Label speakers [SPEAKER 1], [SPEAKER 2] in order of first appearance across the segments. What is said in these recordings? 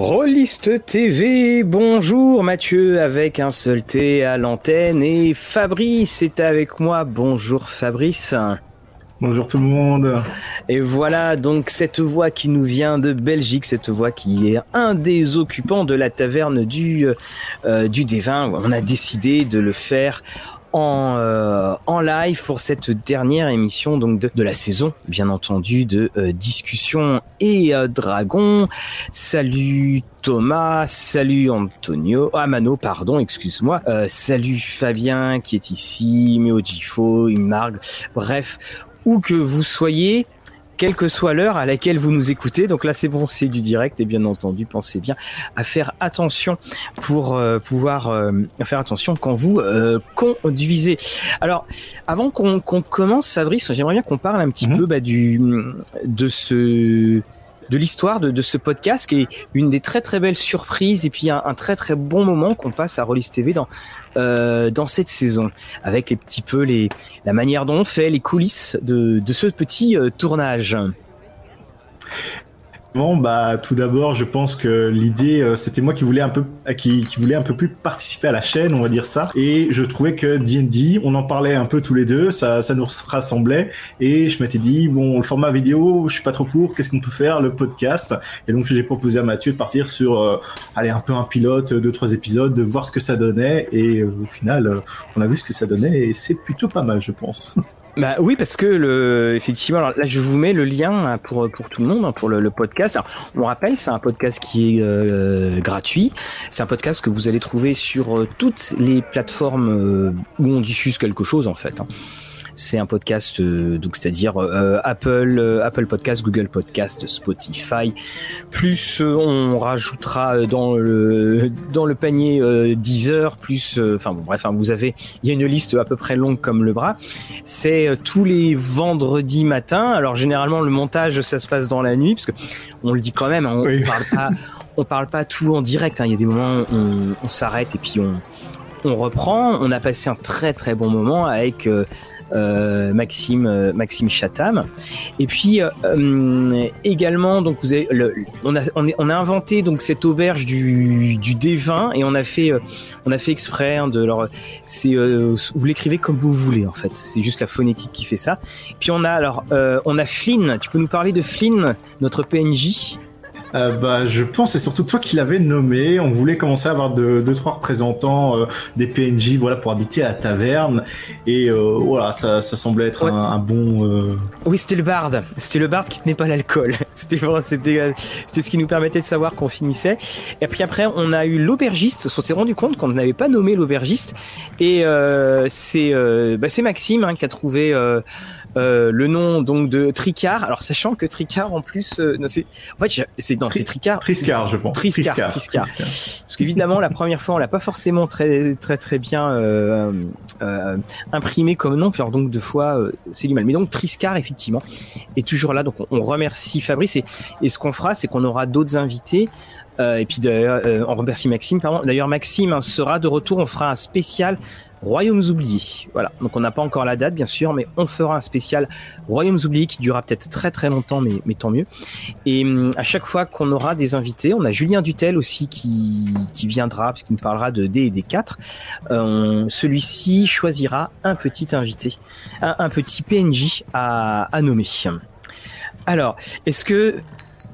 [SPEAKER 1] Rolliste TV, bonjour Mathieu avec un seul T à l'antenne et Fabrice est avec moi. Bonjour Fabrice.
[SPEAKER 2] Bonjour tout le monde.
[SPEAKER 1] Et voilà donc cette voix qui nous vient de Belgique, cette voix qui est un des occupants de la taverne du, euh, du Dévin. On a décidé de le faire en, euh, en live pour cette dernière émission donc de, de la saison, bien entendu, de euh, discussion et euh, dragon. Salut Thomas, salut Antonio, ah Mano, pardon, excuse-moi. Euh, salut Fabien qui est ici, Méo Gifo. Bref, où que vous soyez, quelle que soit l'heure à laquelle vous nous écoutez. Donc là, c'est bon, c'est du direct et bien entendu, pensez bien à faire attention pour euh, pouvoir euh, faire attention quand vous euh, conduisez. Alors, avant qu'on commence, Fabrice, j'aimerais bien qu'on parle un petit
[SPEAKER 2] Mhm.
[SPEAKER 1] peu bah, du de ce de l'histoire de, de ce podcast qui est une des très très belles surprises et puis un, très très bon moment qu'on passe à Rollis TV dans euh, dans cette saison avec les petits peu les la manière dont on fait les coulisses de, de ce petit euh, tournage.
[SPEAKER 2] Bon, bah, tout d'abord, je pense que l'idée, euh, c'était moi qui voulais un peu, qui, qui un peu plus participer à la chaîne, on va dire ça. Et je trouvais que D&D, on en parlait un peu tous les deux, ça, ça nous rassemblait. Et je m'étais dit, bon, le format vidéo, je suis pas trop pour, qu'est-ce qu'on peut faire, le podcast? Et donc, j'ai proposé à Mathieu de partir sur, euh, allez, un peu un pilote, deux, trois épisodes, de voir ce que ça donnait. Et euh, au final, euh, on a vu ce que ça donnait et c'est plutôt pas mal, je pense.
[SPEAKER 1] Bah oui, parce que le, effectivement, alors là je vous mets le lien hein, pour pour tout le monde hein, pour le, podcast. Alors, on rappelle, c'est un podcast qui est euh, gratuit. C'est un podcast que vous allez trouver sur euh, toutes les plateformes euh, où on diffuse quelque chose en fait. hein. C'est un podcast, euh, donc c'est-à-dire euh, Apple, euh, Apple Podcast, Google Podcast, Spotify. Plus on rajoutera dans le dans le panier euh, Deezer. Plus, enfin bon, bref, hein, vous avez, il y a une liste à peu près longue comme le bras. C'est tous les vendredis matins. Alors généralement le montage ça se passe dans la nuit parce que on le dit quand même, hein, on,
[SPEAKER 2] Oui.
[SPEAKER 1] parle pas, on parle pas tout en direct. hein. Il y a des moments où on, on s'arrête et puis on on reprend. On a passé un très très bon moment avec euh, Maxime euh, Maxime Chatham. Et puis euh, euh, également donc on a inventé donc cette auberge du du D20 et on a fait euh, on a fait exprès hein, de leur c'est euh, vous l'écrivez comme vous voulez en fait. C'est juste la phonétique qui fait ça. Puis on a alors euh, on a Flynn. Tu peux nous parler de Flynn, notre PNJ
[SPEAKER 2] Euh, bah, je pense c'est surtout toi qui l'avais nommé. On voulait commencer à avoir deux, deux trois représentants euh, des PNJ, voilà, pour habiter à la taverne. Et euh, voilà, ça, ça semblait être
[SPEAKER 1] Ouais.
[SPEAKER 2] un, un bon. euh,
[SPEAKER 1] Oui, c'était le barde. C'était le barde qui tenait pas l'alcool. C'était euh, c'était ce qui nous permettait de savoir qu'on finissait. Et puis après, on a eu l'aubergiste. On s'est rendu compte qu'on n'avait pas nommé l'aubergiste. Et euh, c'est euh, bah, c'est Maxime hein, qui a trouvé euh, le nom donc de Tricard. Alors sachant que Tricard en plus, euh, non, c'est en fait c'est non c'est Tricard.
[SPEAKER 2] Triscar, je pense.
[SPEAKER 1] Triscar, Triscar. Parce qu'évidemment, la première fois, on l'a pas forcément très très très bien euh, euh, imprimé comme nom. Puis alors donc deux fois, euh, c'est du mal. Mais donc Triscar, effectivement, est toujours là. Donc on, on remercie Fabrice et, et ce qu'on fera, c'est qu'on aura d'autres invités. Euh, et puis d'ailleurs, euh, on remercie Maxime. Pardon. D'ailleurs, Maxime hein, sera de retour. On fera un spécial Royaumes oubliés. Voilà. Donc on n'a pas encore la date, bien sûr, mais on fera un spécial Royaumes oubliés qui durera peut-être très très longtemps, mais, mais tant mieux. Et hum, à chaque fois qu'on aura des invités, on a Julien Dutel aussi qui, qui viendra, parce qu'il nous parlera de D et D4. Euh, Celui-ci choisira un petit invité, un, un petit PNJ à, à nommer. Alors, est-ce que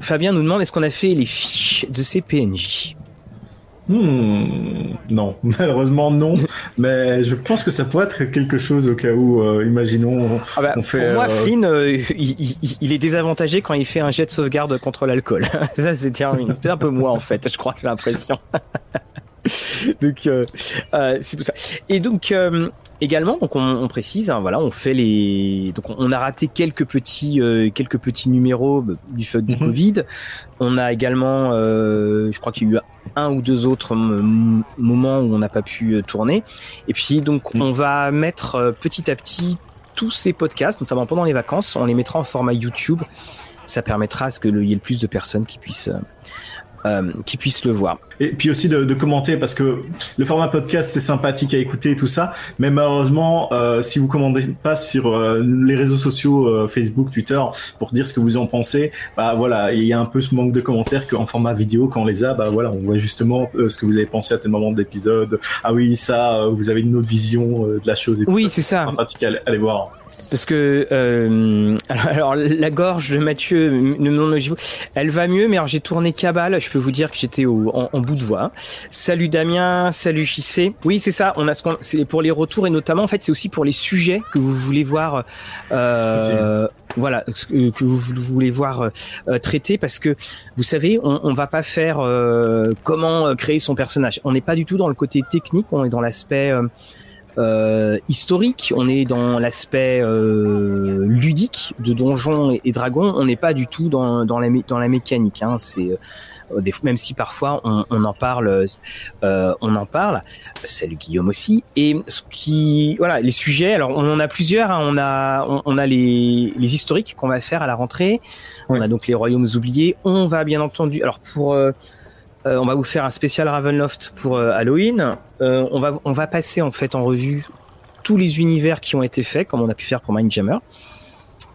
[SPEAKER 1] Fabien nous demande est-ce qu'on a fait les fiches de ces PNJ
[SPEAKER 2] Hmm, non, malheureusement non. mais je pense que ça pourrait être quelque chose au cas où, euh, imaginons.
[SPEAKER 1] ah bah,
[SPEAKER 2] On fait,
[SPEAKER 1] Pour moi,
[SPEAKER 2] euh,
[SPEAKER 1] Flynn, euh, il, il- il est désavantagé quand il fait un jet de sauvegarde contre l'alcool. Ça, c'est terminé. C'est un peu moi, en fait, je crois, j'ai l'impression. donc, euh, c'est pour ça. Et donc, également, donc on, on précise, hein, voilà, on fait les. Donc, on, on a raté quelques petits, euh, quelques petits numéros du fait du
[SPEAKER 2] Mhm.
[SPEAKER 1] Covid. On a également, euh, je crois qu'il y a eu un ou deux autres moments où on n'a pas pu euh, tourner. Et puis, donc, on va mettre euh, petit à petit tous ces podcasts, notamment pendant les vacances, on les mettra en format YouTube. Ça permettra à ce qu'il y ait le plus de personnes qui puissent euh, qui puissent le voir.
[SPEAKER 2] Et puis aussi de, de, commenter parce que le format podcast c'est sympathique à écouter et tout ça, mais malheureusement euh, si vous commandez pas sur euh, les réseaux sociaux euh, Facebook, Twitter pour dire ce que vous en pensez, bah voilà il y a un peu ce manque de commentaires qu'en format vidéo quand on les a, bah voilà on voit justement ce que vous avez pensé à tel moment de l'épisode. Ah oui ça vous avez une autre vision de la chose et tout
[SPEAKER 1] oui, c'est ça.
[SPEAKER 2] Sympathique à aller voir.
[SPEAKER 1] Parce que euh, alors, la gorge de Mathieu, elle va mieux, mais alors j'ai tourné cabale. Je peux vous dire que j'étais en, en, bout de voix. Salut Damien, salut JC. Oui, c'est ça. On a ce qu'on, c'est pour les retours et notamment en fait c'est aussi pour les sujets que vous voulez voir. Euh, voilà que vous voulez voir euh, traiter parce que vous savez on, on va pas faire euh, comment créer son personnage on n'est pas du tout dans le côté technique on est dans l'aspect euh, historique, on est dans l'aspect euh, ludique de Donjons et, et Dragons, on n'est pas du tout dans, dans, la, dans la mécanique. Hein. C'est euh, même si parfois on, on en parle, euh, on en parle. Salut Guillaume aussi. Et ce qui, voilà, les sujets. Alors on en a plusieurs. Hein. On a, on, on, a les, les historiques qu'on va faire à la rentrée. Oui. On a donc les royaumes oubliés. On va bien entendu. Alors pour euh, on va vous faire un spécial Ravenloft pour euh, Halloween. Euh, on va on va passer en fait en revue tous les univers qui ont été faits, comme on a pu faire pour Mindjammer.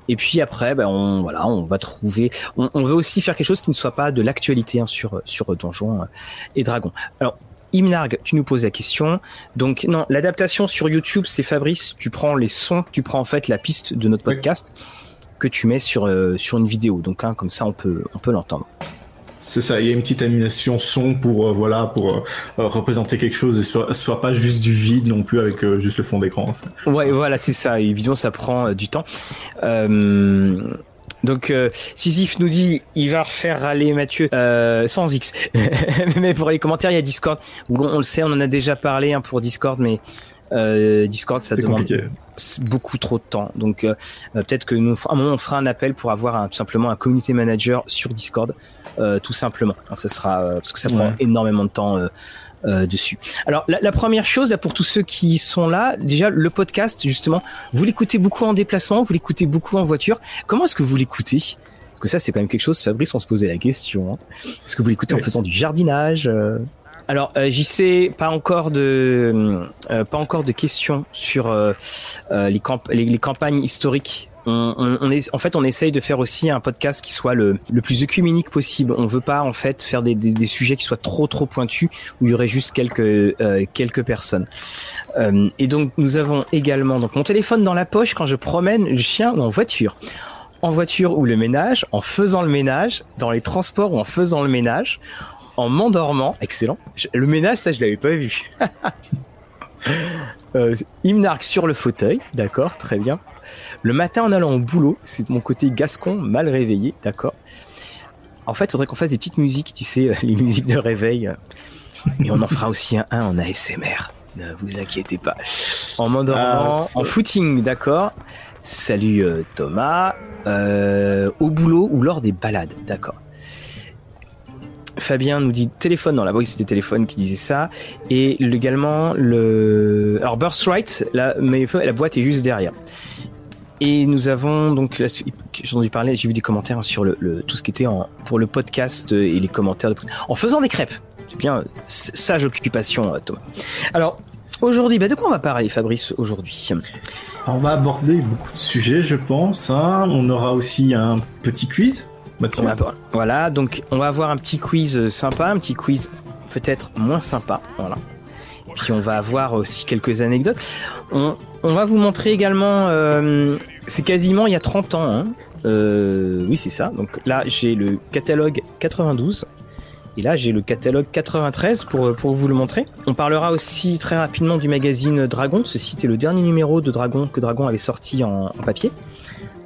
[SPEAKER 1] Et puis après, ben on voilà, on va trouver. On, on, veut aussi faire quelque chose qui ne soit pas de l'actualité hein, sur sur Donjons et Dragons. Alors. Imnarg, tu nous poses la question. Donc non, l'adaptation sur YouTube, c'est Fabrice. Tu prends les sons, tu prends en fait la piste de notre podcast oui. que tu mets sur euh, sur une vidéo. Donc hein, comme ça, on peut on peut l'entendre.
[SPEAKER 2] C'est ça, il y a une petite animation son pour euh, voilà pour euh, représenter quelque chose et soit soit pas juste du vide non plus avec euh, juste le fond d'écran.
[SPEAKER 1] Ouais, voilà, c'est ça. Évidemment, ça prend du temps. donc Sisyphe nous dit il va refaire râler Mathieu sans X. mais pour les commentaires, il y a Discord. On, on, le sait, on en a déjà parlé hein, pour Discord, mais Discord ça demande compliqué. beaucoup trop de temps. Donc peut-être que nous à un moment on fera un appel pour avoir un, tout simplement un community manager sur Discord. Euh, tout simplement. Ce sera euh, parce que ça prend énormément de temps euh, euh, dessus. Alors la, la, première chose pour tous ceux qui sont là, déjà le podcast justement, vous l'écoutez beaucoup en déplacement, vous l'écoutez beaucoup en voiture. Comment est-ce que vous l'écoutez? Parce que ça c'est quand même quelque chose. Fabrice, on se posait la question. Hein. Est-ce que vous l'écoutez oui. en faisant du jardinage alors, euh, j'y sais pas encore de euh, pas encore de questions sur euh, les, camp les, les, campagnes historiques. On, on, on, est, en fait, on essaye de faire aussi un podcast qui soit le, le plus œcuménique possible. On veut pas en fait faire des, des, sujets qui soient trop trop pointus où il y aurait juste quelques quelques personnes. et donc, nous avons également donc mon téléphone dans la poche quand je promène le chien ou en voiture en voiture ou le ménage, en faisant le ménage, dans les transports ou en faisant le ménage, en m'endormant. Excellent. Le ménage, ça, je l'avais pas vu. euh, Hymnarque sur le fauteuil. D'accord, très bien. Le matin en allant au boulot, c'est mon côté gascon mal réveillé. D'accord. En fait, il faudrait qu'on fasse des petites musiques, tu sais, les musiques de réveil. Et on en fera aussi un, un en ASMR. Ne vous inquiétez pas. En m'endormant, ah, en footing, d'accord. Salut euh, Thomas. Euh, au boulot ou lors des balades, d'accord. Fabien nous dit téléphone dans la voix c'était téléphone qui disait ça et également le alors Birthright la mais la boîte est juste derrière et nous avons donc là j'ai entendu parler j'ai vu des commentaires sur le, le, tout ce qui était en, pour le podcast et les commentaires de, en faisant des crêpes c'est bien sage occupation Thomas alors aujourd'hui bah de quoi on va parler Fabrice aujourd'hui?
[SPEAKER 2] On va aborder beaucoup de sujets je pense hein. on aura aussi un petit quiz
[SPEAKER 1] voilà, donc on va avoir un petit quiz sympa, un petit quiz peut-être moins sympa. Voilà. Et puis on va avoir aussi quelques anecdotes. On, on va vous montrer également, euh, c'est quasiment il y a 30 ans. Hein. Euh, oui, c'est ça. Donc là, j'ai le catalogue 92. Et là, j'ai le catalogue 93 pour, pour vous le montrer. On parlera aussi très rapidement du magazine Dragon. Ceci était le dernier numéro de Dragon que Dragon avait sorti en, papier.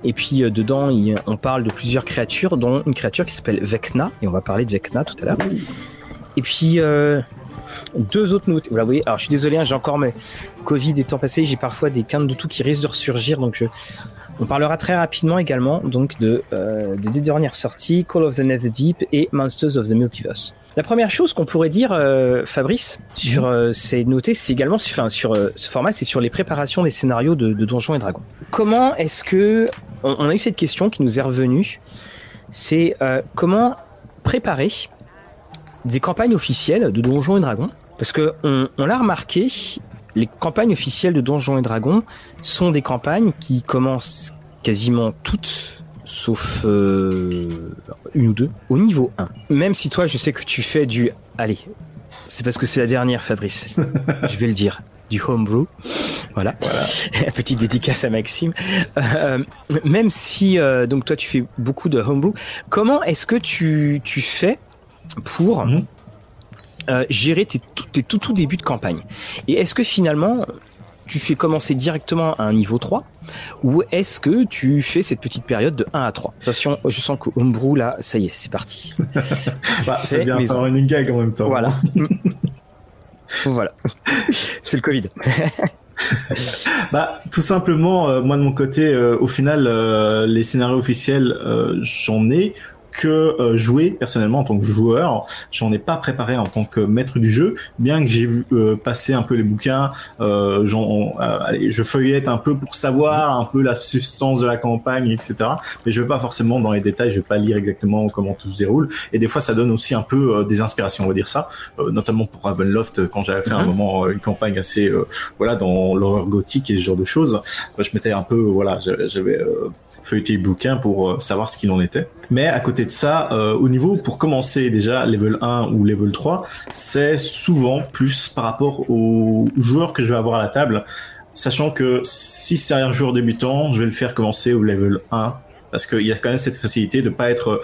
[SPEAKER 1] Et puis euh, dedans, on parle de plusieurs créatures, dont une créature qui s'appelle Vecna, et on va parler de Vecna tout à l'heure. Et puis euh, deux autres notes. Voilà, vous voyez, alors je suis désolé, hein, j'ai encore mes Covid étant passé, j'ai parfois des quintes de tout qui risquent de ressurgir, donc je... on parlera très rapidement également donc de, euh, de deux dernières sorties, Call of the Nether Deep et Monsters of the Multiverse. La première chose qu'on pourrait dire, euh, Fabrice, sur euh, ces notés, c'est également, enfin, sur euh, ce format, c'est sur les préparations des scénarios de, de Donjons et Dragons. Comment est-ce que on, on, a eu cette question qui nous est revenue? C'est euh, comment préparer des campagnes officielles de Donjons et Dragons. Parce que on, on l'a remarqué, les campagnes officielles de Donjons et Dragons sont des campagnes qui commencent quasiment toutes, sauf euh, une ou deux, au niveau 1. Même si toi, je sais que tu fais du... Allez, c'est parce que c'est la dernière, Fabrice. je vais le dire. Du homebrew. Voilà. voilà. Petite dédicace à Maxime. Euh, même si, euh, donc toi, tu fais beaucoup de homebrew, comment est-ce que tu, tu fais pour... -hmm euh, gérer tes, tes tout, tout débuts de campagne. Et est-ce que finalement, tu fais commencer directement à un niveau 3 ou est-ce que tu fais cette petite période de 1 à 3 Attention, je sens que Homebrew, là, ça y est, c'est parti.
[SPEAKER 2] bah, c'est bien un running gag en même temps.
[SPEAKER 1] Voilà. voilà. c'est le Covid.
[SPEAKER 2] bah, tout simplement, euh, moi de mon côté, euh, au final, euh, les scénarios officiels, j'en ai que euh, jouer personnellement en tant que joueur. J'en ai pas préparé en tant que maître du jeu, bien que j'ai vu euh, passer un peu les bouquins. Euh, allez, je feuillette un peu pour savoir un peu la substance de la campagne, etc. Mais je vais pas forcément dans les détails. Je vais pas lire exactement comment tout se déroule. Et des fois, ça donne aussi un peu des inspirations, on va dire ça, notamment pour Ravenloft quand j'avais fait un moment une campagne assez voilà dans l'horreur gothique et ce genre de choses. je m'étais un peu voilà, j'avais feuilleté le bouquin pour savoir ce qu'il en était. Mais à côté de ça, euh, au niveau pour commencer déjà level 1 ou level 3, c'est souvent plus par rapport aux joueurs que je vais avoir à la table, sachant que si c'est un joueur débutant, je vais le faire commencer au level 1 parce qu'il y a quand même cette facilité de pas être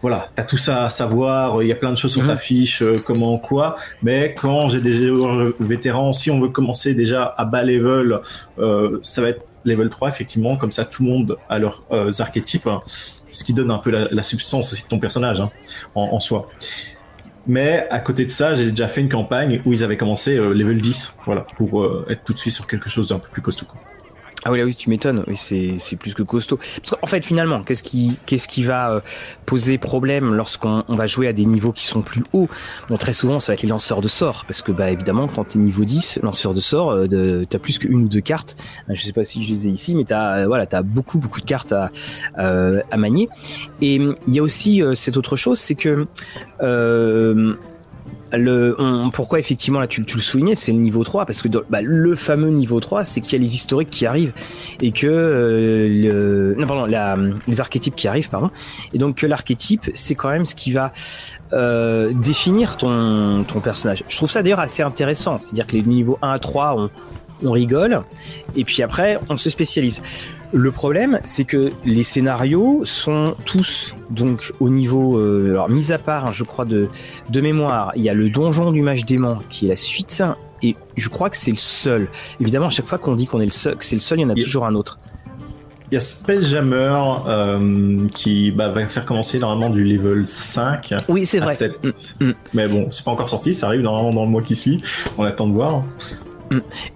[SPEAKER 2] voilà t'as tout ça à savoir il y a plein de choses sur ta fiche euh, comment quoi. Mais quand j'ai des joueurs vétérans si on veut commencer déjà à bas level euh, ça va être level 3 effectivement comme ça tout le monde a leurs archétypes ce qui donne un peu la, substance aussi de ton personnage hein, en, soi. Mais à côté de ça, j'ai déjà fait une campagne où ils avaient commencé euh, level 10, voilà, pour euh, être tout de suite sur quelque chose d'un peu plus costaud.
[SPEAKER 1] Ah oui, là oui, tu m'étonnes. Oui, c'est plus que costaud. en fait, finalement, qu'est-ce qui qu'est-ce qui va euh, poser problème lorsqu'on on va jouer à des niveaux qui sont plus hauts? Bon, très souvent, ça va être les lanceurs de sorts, parce que bah évidemment, quand t'es niveau 10, lanceur de sorts, euh, t'as plus qu'une ou deux cartes. Je sais pas si je les ai ici, mais t'as euh, voilà, t'as beaucoup beaucoup de cartes à euh, à manier. Et il y a aussi euh, cette autre chose, c'est que euh, le, on, pourquoi effectivement là tu, tu le soulignais, c'est le niveau 3 parce que bah, le fameux niveau 3, c'est qu'il y a les historiques qui arrivent et que euh, le, non pardon, la, les archétypes qui arrivent pardon et donc que l'archétype c'est quand même ce qui va euh, définir ton ton personnage. Je trouve ça d'ailleurs assez intéressant, c'est-à-dire que les niveaux 1 à 3 on, on rigole et puis après on se spécialise. Le problème, c'est que les scénarios sont tous donc au niveau, euh, alors mis à part, hein, je crois de de mémoire, il y a le donjon du mage démon qui est la suite et je crois que c'est le seul. Évidemment, à chaque fois qu'on dit qu'on est le seul, que c'est le seul, il y en a toujours un autre.
[SPEAKER 2] Il y a Spelljammer euh, qui bah, va faire commencer normalement du level 5
[SPEAKER 1] Oui, c'est
[SPEAKER 2] à
[SPEAKER 1] vrai.
[SPEAKER 2] 7.
[SPEAKER 1] Mm, mm.
[SPEAKER 2] Mais bon, c'est pas encore sorti, ça arrive normalement dans le mois qui suit. On attend de voir.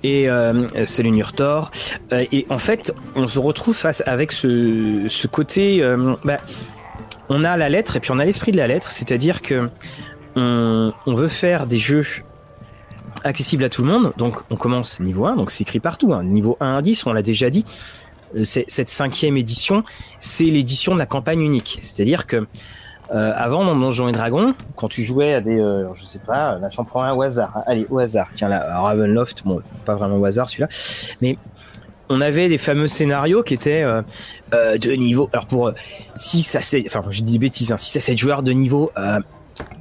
[SPEAKER 1] Et euh, c'est le Nurtor. Euh, et en fait, on se retrouve face avec ce, côté. euh, bah, on a la lettre et puis on a l'esprit de la lettre, c'est-à-dire que on, veut faire des jeux accessibles à tout le monde. Donc on commence niveau 1, donc c'est écrit partout. hein. Niveau 1 à 10, on l'a déjà dit. Cette cinquième édition, c'est l'édition de la campagne unique. C'est-à-dire que euh, avant dans Donjons et Dragons, quand tu jouais à des, euh, je sais pas, là j'en prends un au hasard. hein. Allez, au hasard. Tiens là, Ravenloft, bon, pas vraiment au hasard celui-là, mais on avait des fameux scénarios qui étaient euh, euh, de niveau. Alors pour 6 à 7, enfin je dis des bêtises, hein, 6 à 7 joueurs de niveau euh,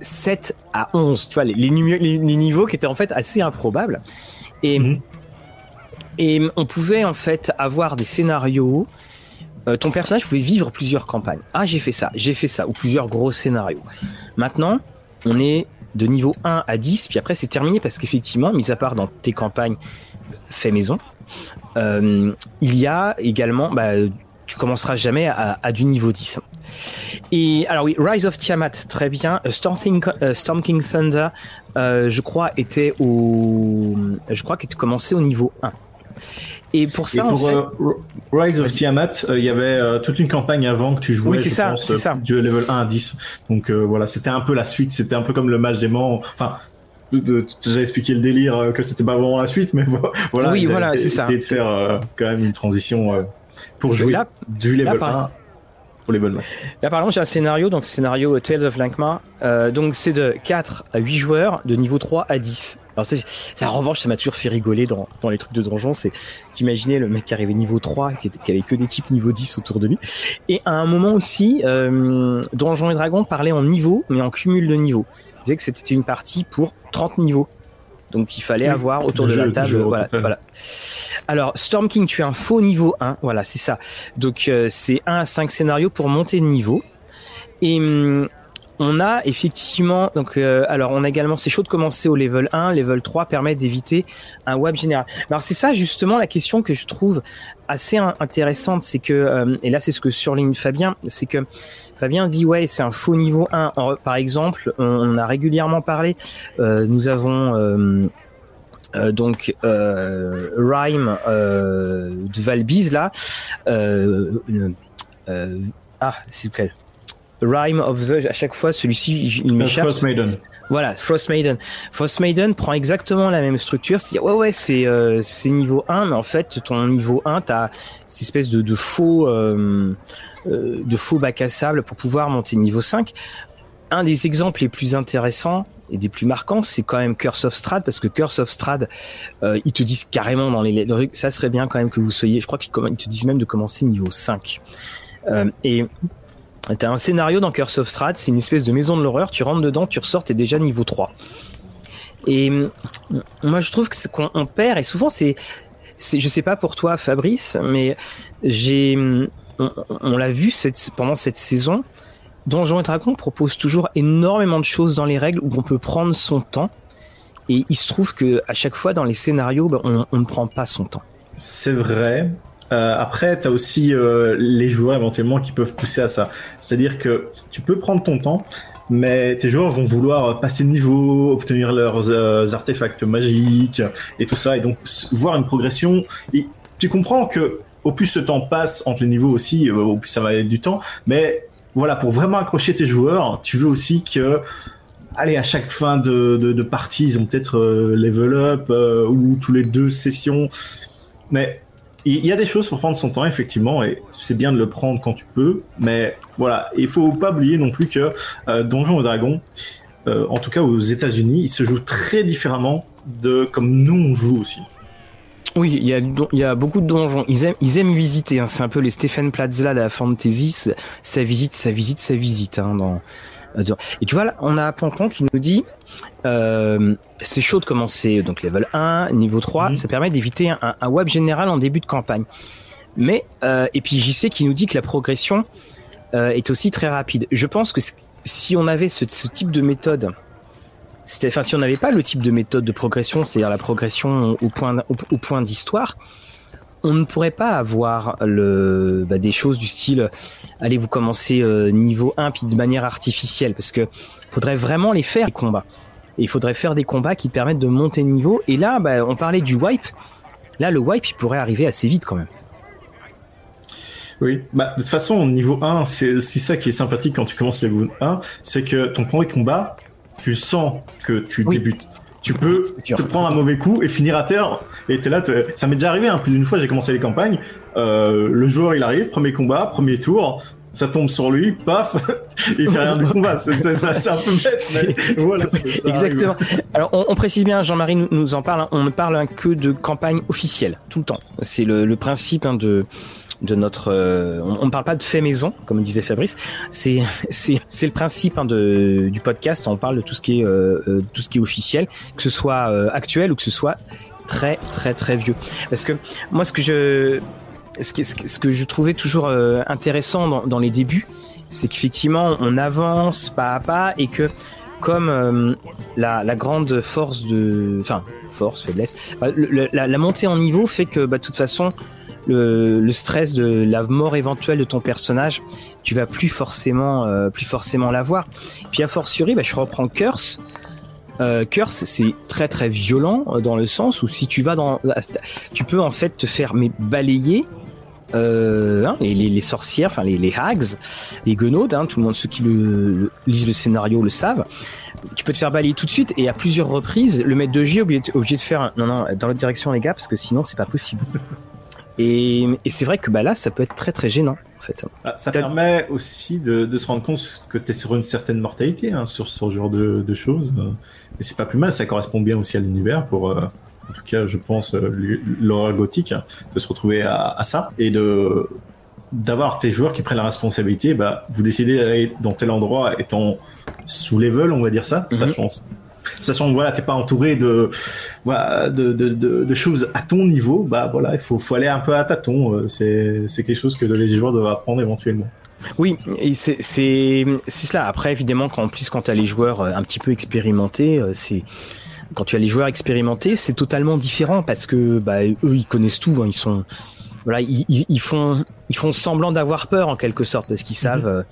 [SPEAKER 1] 7 à 11, tu vois, les, les, numi- les- les niveaux qui étaient en fait assez improbables. Et,
[SPEAKER 2] Mhm.
[SPEAKER 1] et on pouvait en fait avoir des scénarios. Euh, ton personnage pouvait vivre plusieurs campagnes. Ah, j'ai fait ça, j'ai fait ça, ou plusieurs gros scénarios. Maintenant, on est de niveau 1 à 10, puis après c'est terminé parce qu'effectivement, mis à part dans tes campagnes fait maison, euh, il y a également, bah, tu commenceras jamais à, du niveau 10. Et alors oui, Rise of Tiamat, très bien. Euh, Storm, King, Thunder, je crois, était au, je crois qu'il commencé au niveau 1. Et pour
[SPEAKER 2] Et
[SPEAKER 1] ça, en
[SPEAKER 2] pour
[SPEAKER 1] fait,
[SPEAKER 2] euh, Rise of Tiamat, euh, il y avait euh, toute une campagne avant que tu jouais,
[SPEAKER 1] Oui,
[SPEAKER 2] je
[SPEAKER 1] ça,
[SPEAKER 2] pense,
[SPEAKER 1] ça.
[SPEAKER 2] du level 1 à 10. Donc voilà, c'était un peu la suite, c'était un peu comme le match des morts. Enfin, j'ai expliqué le délire que c'était pas vraiment la suite, mais voilà.
[SPEAKER 1] Oui, voilà, c'est ça.
[SPEAKER 2] essayé de faire quand même une transition pour jouer
[SPEAKER 1] là-
[SPEAKER 2] du level
[SPEAKER 1] pareil.
[SPEAKER 2] 1 pour les max.
[SPEAKER 1] Là, par exemple, j'ai un scénario, donc scénario Tales of Lankma. Euh, donc, c'est de 4 à 8 joueurs, de niveau 3 à 10. Alors, ça, en revanche, ça m'a toujours fait rigoler dans, dans les trucs de donjon. C'est d'imaginer le mec qui arrivait niveau 3, qui, qui, avait que des types niveau 10 autour de lui. Et à un moment aussi, euh, Donjons et Dragons parlait en niveau, mais en cumul de niveaux. Il disait que c'était une partie pour 30 niveaux. Donc il fallait avoir autour de la table. Voilà, voilà, Alors Storm King, tu es un faux niveau 1. Voilà, c'est ça. Donc euh, c'est 1 à 5 scénarios pour monter de niveau. Et hum, on a effectivement, donc, euh, alors on a également, c'est chaud de commencer au level 1, level 3 permet d'éviter un web général. Alors c'est ça justement la question que je trouve assez intéressante, c'est que, euh, et là c'est ce que surligne Fabien, c'est que Fabien dit ouais c'est un faux niveau 1. par exemple, on, a régulièrement parlé, euh, nous avons euh, euh, donc Rhyme de Valbise là, ah c'est lequel? Rhyme of the à chaque fois celui-ci il m'échappe.
[SPEAKER 2] Frost Maiden.
[SPEAKER 1] Voilà, Frost Maiden. Frost Maiden prend exactement la même structure. C'est ouais ouais c'est euh, niveau 1 mais en fait ton niveau 1 t'as cette espèce de, de faux euh, de faux bac à sable pour pouvoir monter niveau 5. Un des exemples les plus intéressants et des plus marquants, c'est quand même Curse of Strad, parce que Curse of Strad, euh, ils te disent carrément dans les ça serait bien quand même que vous soyez, je crois qu'ils te disent même de commencer niveau 5. Euh, et T'as un scénario dans Curse of Strahd, c'est une espèce de maison de l'horreur, tu rentres dedans, tu ressors, t'es déjà niveau 3. Et moi je trouve qu'on perd, et souvent c'est, c'est, je sais pas pour toi Fabrice, mais j'ai, on, l'a vu pendant cette saison, Donjons et Dragons propose toujours énormément de choses dans les règles où on peut prendre son temps. Et il se trouve que à chaque fois dans les scénarios, ben, on, ne prend pas son temps.
[SPEAKER 2] C'est vrai, euh, après, tu as aussi euh, les joueurs éventuellement qui peuvent pousser à ça. C'est-à-dire que tu peux prendre ton temps, mais tes joueurs vont vouloir passer de niveau, obtenir leurs euh, artefacts magiques et tout ça, et donc voir une progression. Tu comprends que au plus ce temps passe entre les niveaux aussi, au plus ça va être du temps. Mais voilà, pour vraiment accrocher tes joueurs, tu veux aussi que allez, à chaque fin de, de, partie, ils ont peut-être level up ou tous les deux sessions. Mais il y a des choses pour prendre son temps, effectivement, et c'est bien de le prendre quand tu peux, mais voilà, il faut pas oublier non plus que euh, Donjons et Dragons, euh, en tout cas aux États-Unis, il se joue très différemment de comme nous on joue aussi.
[SPEAKER 1] Oui, il y a, y a beaucoup de donjons. Ils aiment, ils aiment visiter. Hein. C'est un peu les Stephen Platzla de la fantasy. Ça visite, ça visite, ça visite. Hein, dans, et tu vois, là, on a Pancon qui nous dit euh, c'est chaud de commencer donc level 1, niveau 3, mhm. ça permet d'éviter un, web général en début de campagne. Mais euh, et puis JC qui nous dit que la progression euh, est aussi très rapide. Je pense que si on avait ce, type de méthode, enfin si on n'avait pas le type de méthode de progression, c'est-à-dire la progression au point d'histoire, on ne pourrait pas avoir bah, des choses du style allez vous commencez niveau 1 puis de manière artificielle parce que faudrait vraiment les faire les combats. Et il faudrait faire des combats qui permettent de monter de niveau. Et là, bah, on parlait du wipe. Là, le wipe, il pourrait arriver assez vite quand même.
[SPEAKER 2] Oui, bah, de toute façon, niveau 1, c'est ça qui est sympathique quand tu commences niveau 1, c'est que ton premier combat, tu sens que tu débutes. Tu peux te prendre un mauvais coup et finir à terre. Et t'es là, ça m'est déjà arrivé, hein, plus d'une fois, j'ai commencé les campagnes. Euh, le joueur, il arrive, premier combat, premier tour ça tombe sur lui, paf, il fait rien du combat. C'est un peu bête, mais voilà.
[SPEAKER 1] Exactement. Alors, on, précise bien, Jean-Marie nous, en parle, hein, on ne parle que de campagne officielle, tout le temps. C'est le, principe hein, de de notre euh, on ne parle pas de fait maison comme disait Fabrice. C'est c'est c'est le principe hein, de du podcast. On parle de tout ce qui est euh, euh, tout ce qui est officiel que ce soit actuel ou que ce soit très très très vieux. Parce que moi ce que je ce que, je trouvais toujours intéressant dans, les débuts, c'est qu'effectivement on avance pas à pas et que comme euh, la, grande force de, enfin force faiblesse, bah, la, montée en niveau fait que bah, de toute façon le, stress de la mort éventuelle de ton personnage, tu vas plus forcément euh, plus forcément l'avoir. Puis a fortiori, bah, je reprends Curse. Curse, c'est très très violent dans le sens où si tu vas dans, tu peux en fait te faire balayer euh, hein, les, sorcières, enfin les, hags, les guenaudes, hein, tout le monde, ceux qui lisent le scénario le savent. Tu peux te faire balayer tout de suite et à plusieurs reprises, le maître de J est obligé, de faire non non dans l'autre direction les gars parce que sinon c'est pas possible. Et, c'est vrai que bah là ça peut être très très gênant. fait.
[SPEAKER 2] Ah, ça permet aussi de, se rendre compte que tu es sur une certaine mortalité hein, sur ce genre de, choses. Et c'est pas plus mal, ça correspond bien aussi à l'univers pour, euh, en tout cas, je pense, euh, l'horreur gothique, de se retrouver à, ça et de d'avoir tes joueurs qui prennent la responsabilité. Bah, vous décidez d'aller dans tel endroit étant sous level, on va dire ça, ça mhm. sachant que voilà t'es pas entouré de voilà de, de, de, choses à ton niveau bah voilà il faut, faut aller un peu à tâtons euh, c'est c'est quelque chose que les joueurs doivent apprendre éventuellement
[SPEAKER 1] oui, et c'est cela. Après, évidemment, quand, en plus, quand tu as les joueurs euh, un petit peu expérimentés, euh, c'est quand tu as les joueurs expérimentés, c'est totalement différent parce que bah, eux, ils connaissent tout. Hein, ils sont voilà, ils, ils, font ils font semblant d'avoir peur en quelque sorte parce qu'ils savent mhm.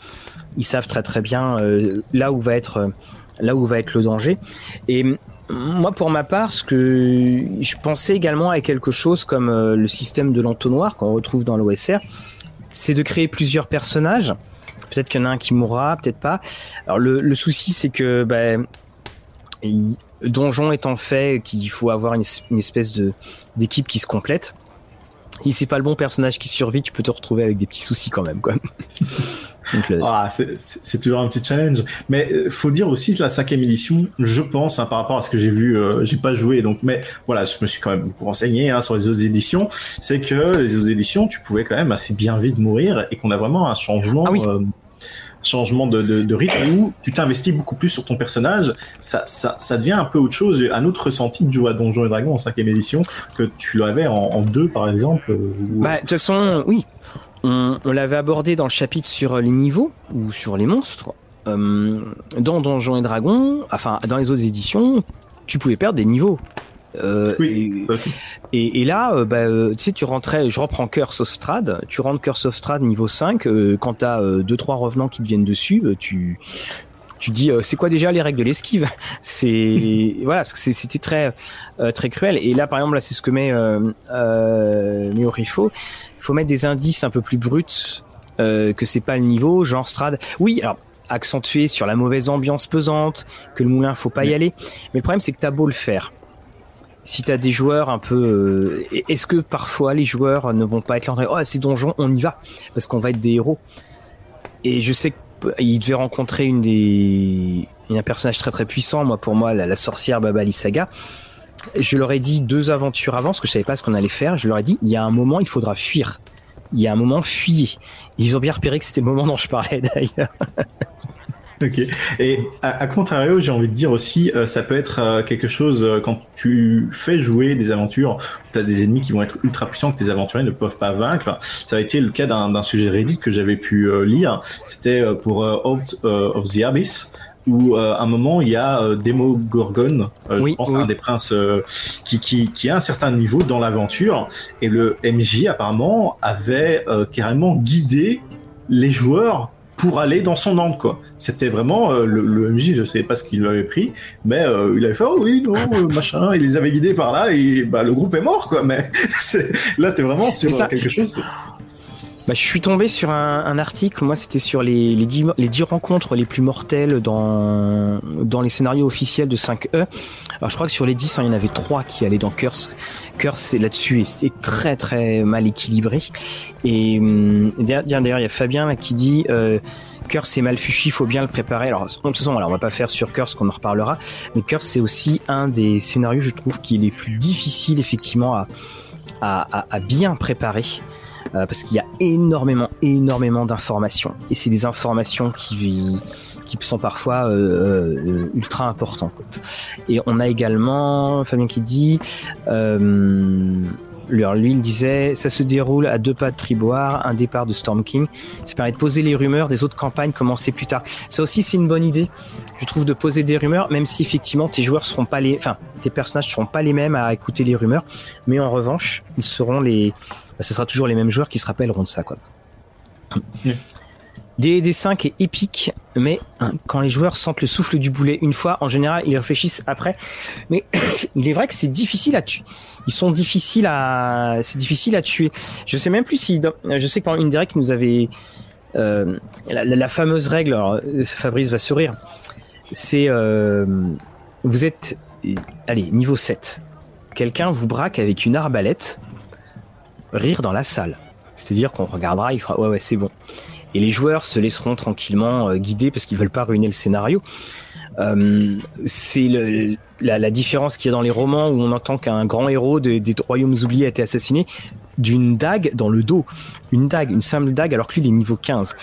[SPEAKER 1] ils savent très très bien là où va être là où va être le danger. Et moi, pour ma part, ce que je pensais également à quelque chose comme euh, le système de l'entonnoir qu'on retrouve dans l'OSR, c'est de créer plusieurs personnages. Peut-être qu'il y en a un qui mourra, peut-être pas. Alors le, souci, c'est que bah, donjon étant fait qu'il faut avoir une, espèce d'équipe qui se complète. Si c'est pas le bon personnage qui survit, tu peux te retrouver avec des petits soucis quand même, quoi.
[SPEAKER 2] ah, c'est toujours un petit challenge. Mais euh, faut dire aussi la cinquième édition, je pense, hein, par rapport à ce que j'ai vu, euh, j'ai pas joué, donc mais voilà, je me suis quand même beaucoup renseigné hein, sur les autres éditions. C'est que les autres éditions, tu pouvais quand même assez bien vite mourir et qu'on a vraiment un changement.
[SPEAKER 1] Ah
[SPEAKER 2] euh, changement de, rythme où tu t'investis beaucoup plus sur ton personnage, ça, ça, devient un peu autre chose, un autre ressenti de jouer à Donjons et Dragons en cinquième édition que tu avais en, en deux par exemple.
[SPEAKER 1] Bah, de toute façon, oui, on, l'avait abordé dans le chapitre sur les niveaux ou sur les monstres. Euh, dans Donjons et Dragons, enfin dans les autres éditions, tu pouvais perdre des niveaux.
[SPEAKER 2] Euh, oui,
[SPEAKER 1] et, et, là, euh, bah, tu sais, tu rentrais, je reprends Curse of Strad, tu rentres Curse of Strad niveau 5, quand t'as deux trois revenants qui te viennent dessus, tu tu dis c'est quoi déjà les règles de l'esquive? C'est voilà c'était très très cruel et là par exemple là c'est ce que met euh, euh, Miorifo faut mettre des indices un peu plus bruts euh, que c'est pas le niveau, genre Strad. Oui, alors accentué sur la mauvaise ambiance pesante, que le moulin faut pas y aller. Mais le problème c'est que t'as beau le faire. Si t'as des joueurs un peu, euh, est-ce que parfois les joueurs ne vont pas être là oh c'est donjon, on y va parce qu'on va être des héros. Et je sais qu'il devait rencontrer une des, un personnage très très puissant. Moi pour moi la, sorcière Baba Saga je leur ai dit deux aventures avant, parce que je savais pas ce qu'on allait faire. Je leur ai dit, il y a un moment, il faudra fuir. Il y a un moment, fuyez. Ils ont bien repéré que c'était le moment dont je parlais d'ailleurs.
[SPEAKER 2] Ok. Et à, contrario, j'ai envie de dire aussi, euh, ça peut être euh, quelque chose euh, quand tu fais jouer des aventures, tu as des ennemis qui vont être ultra puissants que tes aventuriers ne peuvent pas vaincre. Ça a été le cas d'un sujet Reddit que j'avais pu lire. C'était pour Out of the Abyss où euh, à un moment il y a euh, Demogorgon, euh, je pense un des princes qui, qui, qui a un certain niveau dans l'aventure et le MJ apparemment avait carrément guidé les joueurs pour aller dans son angle quoi. C'était vraiment le, MJ, je sais pas ce qu'il avait pris, mais il avait fait oh oui non machin, il les avait guidés par là et bah le groupe est mort quoi. Mais là t'es vraiment sur quelque chose.
[SPEAKER 1] Bah, je suis tombé sur un, article, moi c'était sur les, les, 10, les rencontres les plus mortelles dans, dans les scénarios officiels de 5E. Alors je crois que sur les 10, hein, il y en avait 3 qui allaient dans Curse. Curse c'est là-dessus et c'était très très mal équilibré. Et hum, d'ailleurs il y a Fabien qui dit... Euh, Curse et Malfushi, il faut bien le préparer. Alors, de toute façon, alors, on va pas faire sur Curse, qu'on en reparlera. Mais Curse, c'est aussi un des scénarios, je trouve, qui est les plus difficiles, effectivement, à, à, à bien préparer. Euh, parce qu'il y a énormément, énormément d'informations. Et c'est des informations qui, qui sont parfois euh, euh, ultra importantes. Et on a également Fabien qui dit... lui, il disait, ça se déroule à deux pas de Triboire, un départ de Storm King. Ça permet de poser les rumeurs des autres campagnes commencer plus tard. Ça aussi, c'est une bonne idée, je trouve, de poser des rumeurs, même si effectivement tes joueurs seront pas les, enfin, tes personnages seront pas les mêmes à écouter les rumeurs, mais en revanche, ils seront les, bah, ce sera toujours les mêmes joueurs qui se rappelleront de ça. Quoi. d 5 est épique, mais hein, quand les joueurs sentent le souffle du boulet une fois, en général, ils réfléchissent après. Mais il est vrai que c'est difficile à tuer. Ils sont difficiles à, c'est difficile à tuer. Je sais même plus si, je sais que pendant une direct nous avait euh, la, fameuse règle. Alors, Fabrice va sourire. C'est, euh, vous êtes, allez, niveau 7. Quelqu'un vous braque avec une arbalète rire dans la salle. C'est-à-dire qu'on regardera, il fera ouais ouais c'est bon. Et les joueurs se laisseront tranquillement euh, guider parce qu'ils veulent pas ruiner le scénario. Euh, c'est la, différence qu'il y a dans les romans où on entend qu'un grand héros des, royaumes oubliés a été assassiné d'une dague dans le dos. Une dague, une simple dague, alors que lui, est niveau 15.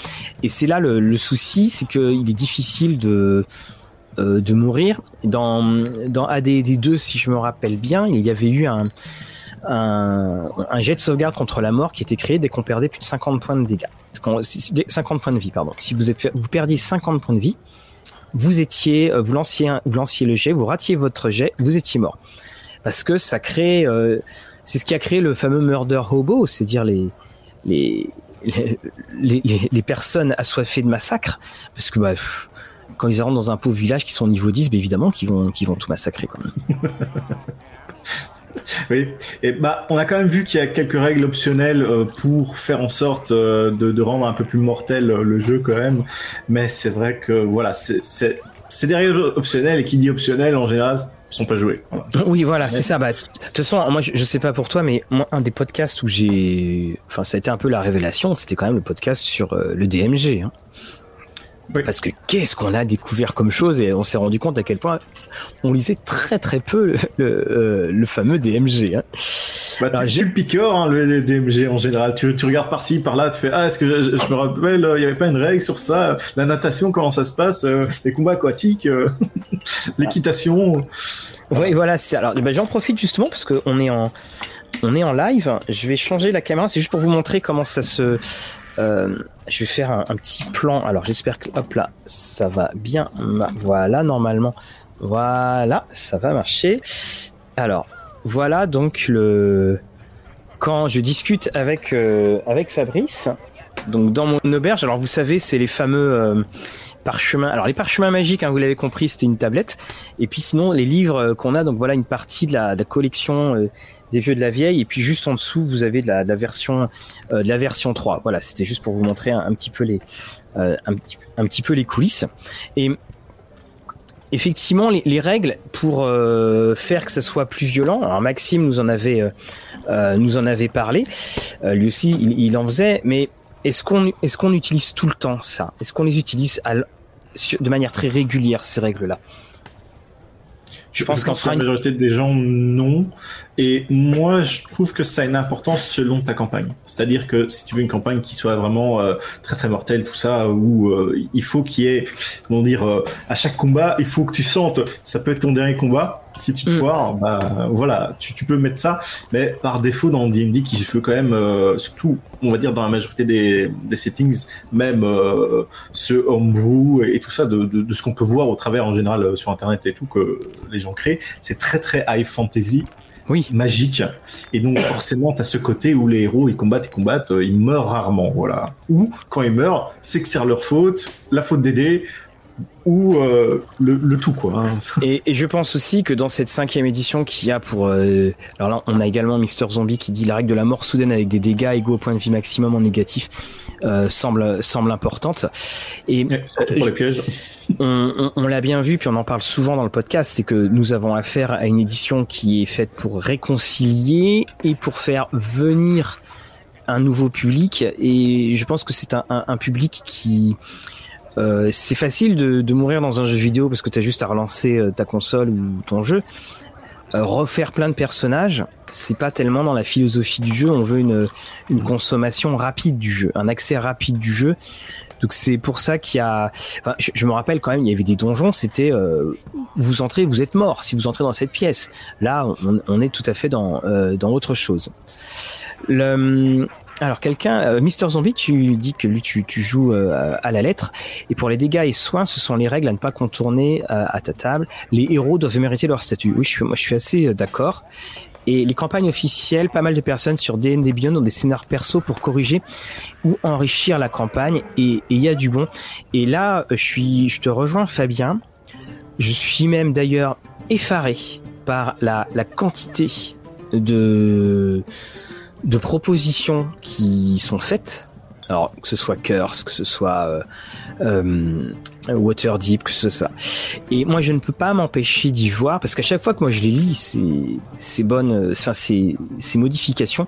[SPEAKER 1] Et c'est là le, souci, c'est qu'il est difficile de, euh, de mourir. Dans, dans AD2, si je me rappelle bien, il y avait eu un, un, jet de sauvegarde contre la mort qui était créé dès qu'on perdait plus de 50 points de dégâts. 50 points de vie, pardon. Si vous, vous perdiez 50 points de vie, vous étiez, euh, vous lanciez, vous lanciez le jet, vous ratiez votre jet, vous étiez mort. Parce que ça crée, euh, c'est ce qui a créé le fameux murder hobo, c'est-à-dire les, les, les, les, personnes assoiffées de massacre. Parce que, bah, quand ils rentrent dans un pauvre village qui sont niveau 10, bah, évidemment qu'ils vont, qu'ils vont tout massacrer, quand même.
[SPEAKER 2] Oui, et bah on a quand même vu qu'il y a quelques règles optionnelles euh, pour faire en sorte euh, de, de, rendre un peu plus mortel euh, le jeu quand même, mais c'est vrai que voilà, c'est des règles optionnelles et qui dit optionnel en général sont pas joués.
[SPEAKER 1] Voilà. Oui, voilà, c'est ça. Bah, de toute façon, moi, je, je, sais pas pour toi, mais moi, un des podcasts où j'ai, enfin, ça a été un peu la révélation, c'était quand même le podcast sur euh, le DMG. Hein. Oui. Parce que qu'est-ce qu'on a découvert comme chose et on s'est rendu compte à quel point on lisait très très peu le, le, euh, le fameux DMG. Hein.
[SPEAKER 2] Bah, Alors, j'ai le piqueur, hein, le DMG en général. Tu, tu regardes par-ci, par-là, tu fais Ah, est-ce que je, je, me rappelle, il n'y avait pas une règle sur ça La natation, comment ça se passe euh, Les combats aquatiques, euh, l'équitation
[SPEAKER 1] Oui, voilà. Alors, bah, j'en profite justement parce qu'on est en. On est en live. Je vais changer la caméra. C'est juste pour vous montrer comment ça se, euh, je vais faire un, petit plan. Alors j'espère que hop là, ça va bien. Voilà, normalement, voilà, ça va marcher. Alors voilà donc le quand je discute avec euh, avec Fabrice. Donc dans mon auberge. Alors vous savez, c'est les fameux euh, parchemins. Alors les parchemins magiques, hein, vous l'avez compris, c'était une tablette. Et puis sinon les livres qu'on a. Donc voilà une partie de la, collection des vieux de la vieille. Et puis juste en dessous vous avez de la, version euh, de la version 3 voilà c'était juste pour vous montrer un, petit peu les euh, un, petit, peu les coulisses. Et effectivement les, les règles pour euh, faire que ça soit plus violent alors Maxime nous en avait euh, nous en avait parlé. Lui aussi il, en faisait. Mais est-ce qu'on est-ce qu'on utilise tout le temps ça? Est-ce qu'on les utilise de manière très régulière ces règles là
[SPEAKER 2] je pense qu'en la majorité des gens non. Et moi, je trouve que ça a une importance selon ta campagne. C'est-à-dire que si tu veux une campagne qui soit vraiment euh, très très mortelle, tout ça, où euh, il faut qu'il y ait, comment dire, euh, à chaque combat, il faut que tu sentes, ça peut être ton dernier combat. Si tu te foires, mm. bah voilà, tu, tu, peux mettre ça. Mais par défaut, dans D&D, qui se veut quand même, euh, surtout, on va dire dans la majorité des, des settings, même euh, ce homebrew et, et, tout ça, de, de, de ce qu'on peut voir au travers en général sur Internet et tout que les gens créent, c'est très très high fantasy
[SPEAKER 1] oui.
[SPEAKER 2] magique. Et donc forcément, tu as ce côté où les héros, ils combattent, ils combattent, ils meurent rarement. Voilà. Ou quand ils meurent, c'est que c'est leur faute, la faute d'aider, ou euh, le, le, tout quoi. Hein.
[SPEAKER 1] Et, et, je pense aussi que dans cette cinquième édition qu'il y a pour, euh, alors là on a également Mister Zombie qui dit la règle de la mort soudaine avec des dégâts égaux au point de vie maximum en négatif euh, semble semble importante. Et on, on, on l'a bien vu puis on en parle souvent dans le podcast, c'est que nous avons affaire à une édition qui est faite pour réconcilier et pour faire venir un nouveau public et je pense que c'est un, un, un public qui euh, c'est facile de, de, mourir dans un jeu vidéo parce que tu as juste à relancer euh, ta console ou ton jeu. Euh, refaire plein de personnages, c'est pas tellement dans la philosophie du jeu. On veut une, une consommation rapide du jeu, un accès rapide du jeu. Donc c'est pour ça qu'il y a. Enfin, je, je, me rappelle quand même, il y avait des donjons. C'était euh, vous entrez, vous êtes mort si vous entrez dans cette pièce. Là, on, on est tout à fait dans euh, dans autre chose. Le, alors quelqu'un, euh, Mister Zombie, tu dis que lui tu, joues euh, à la lettre et pour les dégâts et soins, ce sont les règles à ne pas contourner euh, à ta table. Les héros doivent mériter leur statut. Oui, je suis, moi je suis assez euh, d'accord. Et les campagnes officielles, pas mal de personnes sur D&D ont des scénars perso pour corriger ou enrichir la campagne et il y a du bon. Et là, je suis, je te rejoins Fabien. Je suis même d'ailleurs effaré par la quantité de de propositions qui sont faites. Alors que ce soit Curse, que ce soit euh, euh, Waterdeep, que ce soit ça. Et moi, je ne peux pas m'empêcher d'y voir parce qu'à chaque fois que moi je les lis, ces, ces bonnes, enfin ces, ces modifications,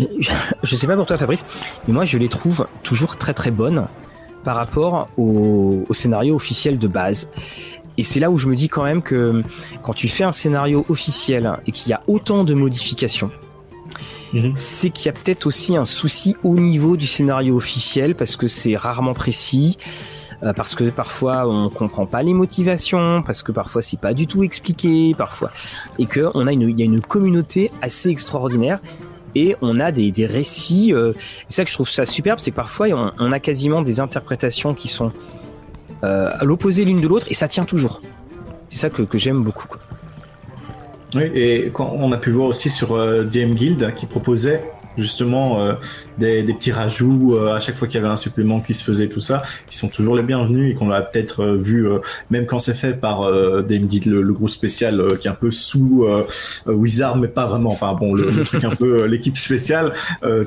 [SPEAKER 1] je sais pas pour toi Fabrice, mais moi je les trouve toujours très très bonnes par rapport au, scénario officiel de base. Et c'est là où je me dis quand même que quand tu fais un scénario officiel et qu'il y a autant de modifications, mhm. c'est qu'il y a peut-être aussi un souci au niveau du scénario officiel parce que c'est rarement précis, euh, parce que parfois on comprend pas les motivations, parce que parfois c'est pas du tout expliqué, parfois, et que on a une, il y a une communauté assez extraordinaire et on a des, des récits. Euh, c'est ça que je trouve ça superbe, c'est que parfois on, a quasiment des interprétations qui sont euh, à l'opposé l'une de l'autre et ça tient toujours. C'est ça que, j'aime beaucoup.
[SPEAKER 2] Oui, et quand on a pu voir aussi sur euh, DM Guild qui proposait justement euh, des, petits rajouts euh, à chaque fois qu'il y avait un supplément qui se faisait tout ça qui sont toujours les bienvenus et qu'on a peut-être euh, vu même quand c'est fait par des le, le, groupe spécial qui est un peu sous Wizard mais pas vraiment. Enfin bon le, truc un peu l'équipe spéciale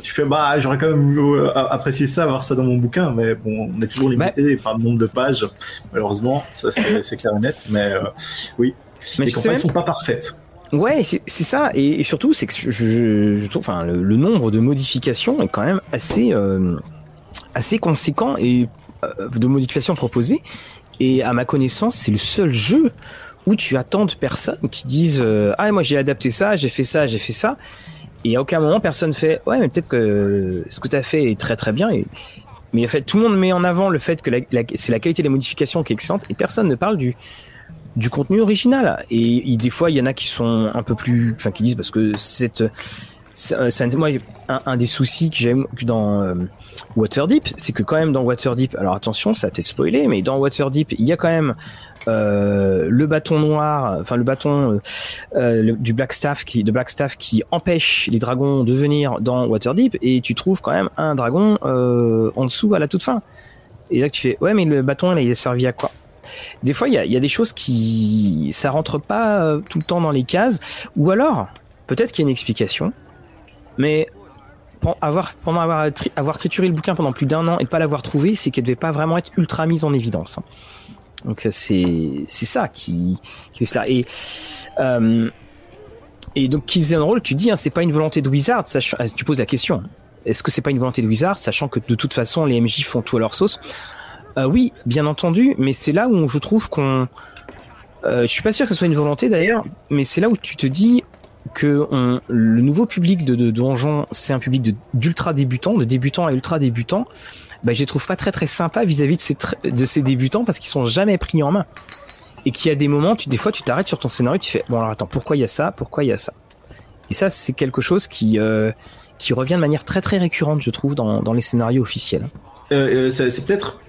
[SPEAKER 2] tu fais bah j'aurais quand même apprécié ça avoir ça dans mon bouquin mais bon on est toujours limité par le nombre de pages. Malheureusement ça c'est clair et net mais oui. Mais les campagnes sont pas parfaites
[SPEAKER 1] Ouais, c'est ça. Et, surtout, c'est que je, je, trouve, enfin, le, nombre de modifications est quand même assez, euh, assez conséquent et euh, de modifications proposées. Et à ma connaissance, c'est le seul jeu où tu tant de personnes qui disent euh, ah moi j'ai adapté ça, j'ai fait ça, j'ai fait ça. Et à aucun moment personne fait ouais mais peut-être que ce que tu as fait est très très bien. Et, mais en fait tout le monde met en avant le fait que c'est la qualité des modifications qui est excellente et personne ne parle du du contenu original. Et, des fois, il y en a qui sont un peu plus, enfin, qui disent parce que c'est moi un, des soucis que j'ai dans euh, Waterdeep, c'est que quand même dans Waterdeep, alors attention, ça peut-être mais dans Waterdeep, il y a quand même euh, le bâton noir, enfin le bâton euh, du Blackstaff qui, de qui empêche les dragons de venir dans Waterdeep, et tu trouves quand même un dragon en dessous à la toute fin. Et là tu fais ouais mais le bâton là il est servi à quoi? Des fois, il y a, des choses qui, ça rentre pas euh, tout le temps dans les cases, ou alors, peut-être qu'il y a une explication, mais avoir, pendant avoir, avoir trituré le bouquin pendant plus d'un an et pas l'avoir trouvé, c'est qu'elle devait pas vraiment être ultra mise en évidence. Hein. Donc c'est c'est ça qui, qui fait cela. Et euh, et donc Kill Roll, tu dis, hein, c'est pas une volonté de Wizard. tu poses la question. Est-ce que c'est pas une volonté de Wizard, sachant que de toute façon les MJ font tout à leur sauce? Euh, oui, bien entendu, mais c'est là où je trouve qu'on. Euh, je suis pas sûr que ce soit une volonté d'ailleurs, mais c'est là où tu te dis que le nouveau public de, Donjon, c'est un public d'ultra débutants, de débutants à ultra débutants. Bah, je les trouve pas très très sympas vis-à-vis de ces, débutants parce qu'ils sont jamais pris en main. Et qu'il y a des moments, tu, des fois, tu t'arrêtes sur ton scénario, tu fais bon alors attends, pourquoi il y a ça, pourquoi il y a ça? Et ça, c'est quelque chose qui euh, qui revient de manière très très récurrente, je trouve, dans les scénarios officiels.
[SPEAKER 2] Euh, euh, c'est peut-être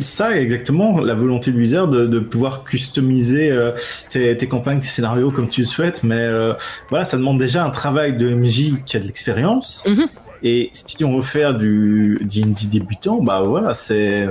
[SPEAKER 2] ça exactement la volonté de Wizard de, de pouvoir customiser euh, tes, tes, campagnes, tes scénarios comme tu le souhaites, mais voilà, ça demande déjà un travail de MJ qui a de l'expérience. Mhm. Et si on veut faire du D&D débutant, bah voilà, c'est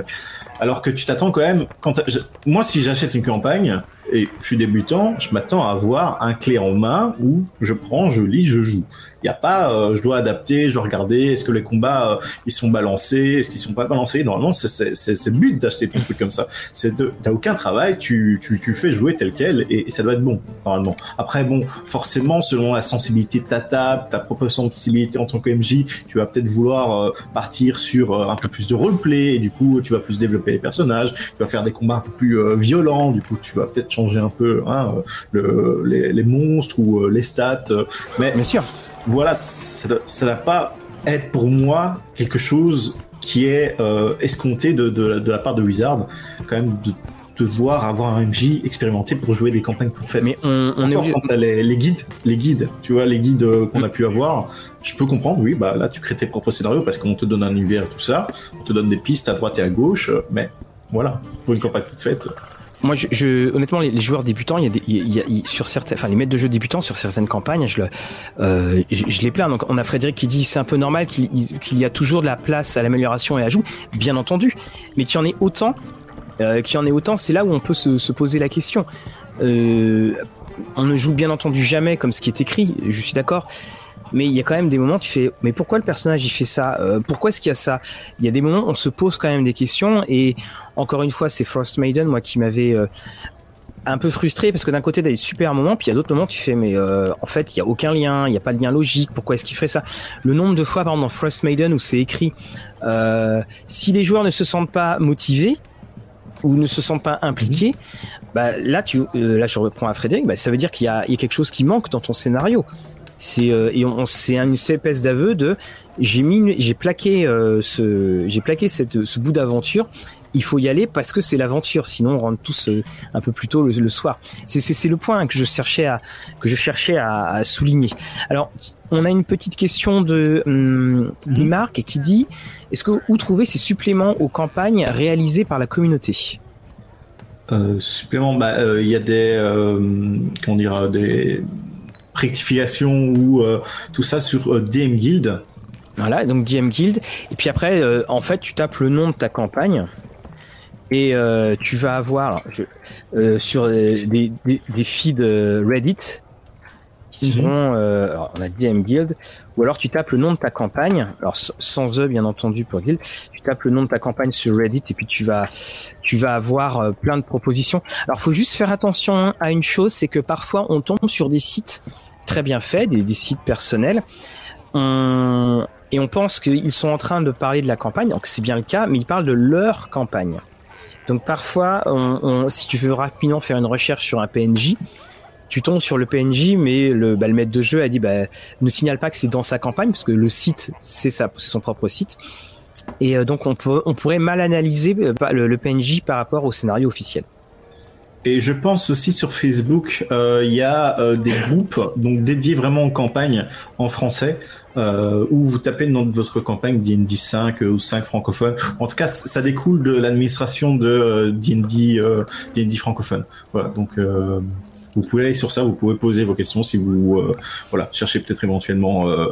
[SPEAKER 2] alors que tu t'attends quand même. Quand moi, si j'achète une campagne et je suis débutant, je m'attends à avoir un clé en main où je prends, je lis, je joue. Il n'y a pas, euh, je dois adapter, je dois regarder, est-ce que les combats euh, ils sont balancés, est-ce qu'ils sont pas balancés? Normalement, c'est le but d'acheter ton truc comme ça. C'est t'as aucun travail, tu, tu, tu fais jouer tel quel et, ça doit être bon normalement. Après, bon, forcément, selon la sensibilité de ta table, ta propre sensibilité en tant que MJ, tu vas peut-être vouloir euh, partir sur un peu plus de roleplay et du coup, tu vas plus développer les personnages, tu vas faire des combats un peu plus violents, du coup, tu vas peut-être changer un peu hein, le, les, les, monstres ou les stats. mais
[SPEAKER 1] bien sûr
[SPEAKER 2] voilà, ça ne va pas être pour moi quelque chose qui est euh, escompté de, de, la part de Wizard, quand même de devoir avoir un MJ expérimenté pour jouer des campagnes tout faites.
[SPEAKER 1] Mais on, on est
[SPEAKER 2] quand les, les, guides, les guides, tu vois, les guides euh, qu'on a pu avoir, je peux comprendre, oui, bah là tu crées tes propres scénarios parce qu'on te donne un univers et tout ça, on te donne des pistes à droite et à gauche, mais voilà, pour une campagne toute faite,
[SPEAKER 1] moi, je, honnêtement, les, joueurs débutants, il y a, des, il y a, sur certains, enfin les maîtres de jeu débutants sur certaines campagnes, je, le, euh, je, les plains. Donc, on a Frédéric qui dit c'est un peu normal qu'il y a toujours de la place à l'amélioration et à l'ajout, bien entendu. Mais qu'il y en ait autant, euh, qu'il y en ait autant, c'est là où on peut se, se poser la question. Euh, on ne joue bien entendu jamais comme ce qui est écrit. Je suis d'accord mais il y a quand même des moments tu fais mais pourquoi le personnage il fait ça euh, pourquoi est-ce qu'il y a ça? Il y a des moments où on se pose quand même des questions et encore une fois c'est Frost Maiden moi qui m'avait euh, un peu frustré parce que d'un côté, t'as des super moments, puis il y a d'autres moments, tu fais, mais euh, en fait, il y a aucun lien, il n'y a pas de lien logique. Pourquoi est-ce qu'il ferait ça? Le nombre de fois, par exemple, dans Frost Maiden où c'est écrit, euh, si les joueurs ne se sentent pas motivés ou ne se sentent pas impliqués, bah là, tu, euh, là, je reprends à Frédéric, bah, ça veut dire qu'il y, y a quelque chose qui manque dans ton scénario. C'est euh, et on, c'est une espèce d'aveu de j'ai mis j'ai plaqué euh, ce j'ai plaqué cette ce bout d'aventure il faut y aller parce que c'est l'aventure. Sinon, on rentre tous euh, un peu plus tôt le, soir. C'est le point que je cherchais à que je cherchais à, souligner. Alors, on a une petite question de hum, qui dit est-ce que où trouver ces suppléments aux campagnes réalisées par la communauté?
[SPEAKER 2] Euh, suppléments, bah, il y a des comment dire des rectification ou euh, tout ça sur euh, DM Guild.
[SPEAKER 1] Voilà, donc DM Guild. Et puis après, euh, en fait, tu tapes le nom de ta campagne et tu vas avoir sur des, des, feeds Reddit qui mhm. seront, on a DM Guild, ou alors tu tapes le nom de ta campagne, alors sans E bien entendu pour Guild, tu tapes le nom de ta campagne sur Reddit et puis tu vas, tu vas avoir plein de propositions. Alors faut juste faire attention à une chose, c'est que parfois on tombe sur des sites très bien faits, des, sites personnels. et on pense qu'ils sont en train de parler de la campagne, donc c'est bien le cas, mais ils parlent de leur campagne. Donc parfois, si tu veux rapidement faire une recherche sur un PNJ, tu tombes sur le PNJ, mais le, bah, maître de jeu a dit bah, ne signale pas que c'est dans sa campagne, parce que le site, c'est son propre site. Et euh, donc on, pourrait mal analyser euh, le PNJ par rapport au scénario officiel.
[SPEAKER 2] Et je pense aussi sur Facebook, euh, il y a euh, des groupes donc dédiés vraiment aux campagnes en français. Euh, où vous tapez le nom de votre campagne D&D 5 ou 5 francophones. En tout cas, ça découle de l'administration de D&D D&D francophone. Voilà, donc vous pouvez aller sur ça, vous pouvez poser vos questions si vous euh, voilà cherchez peut-être éventuellement. Euh,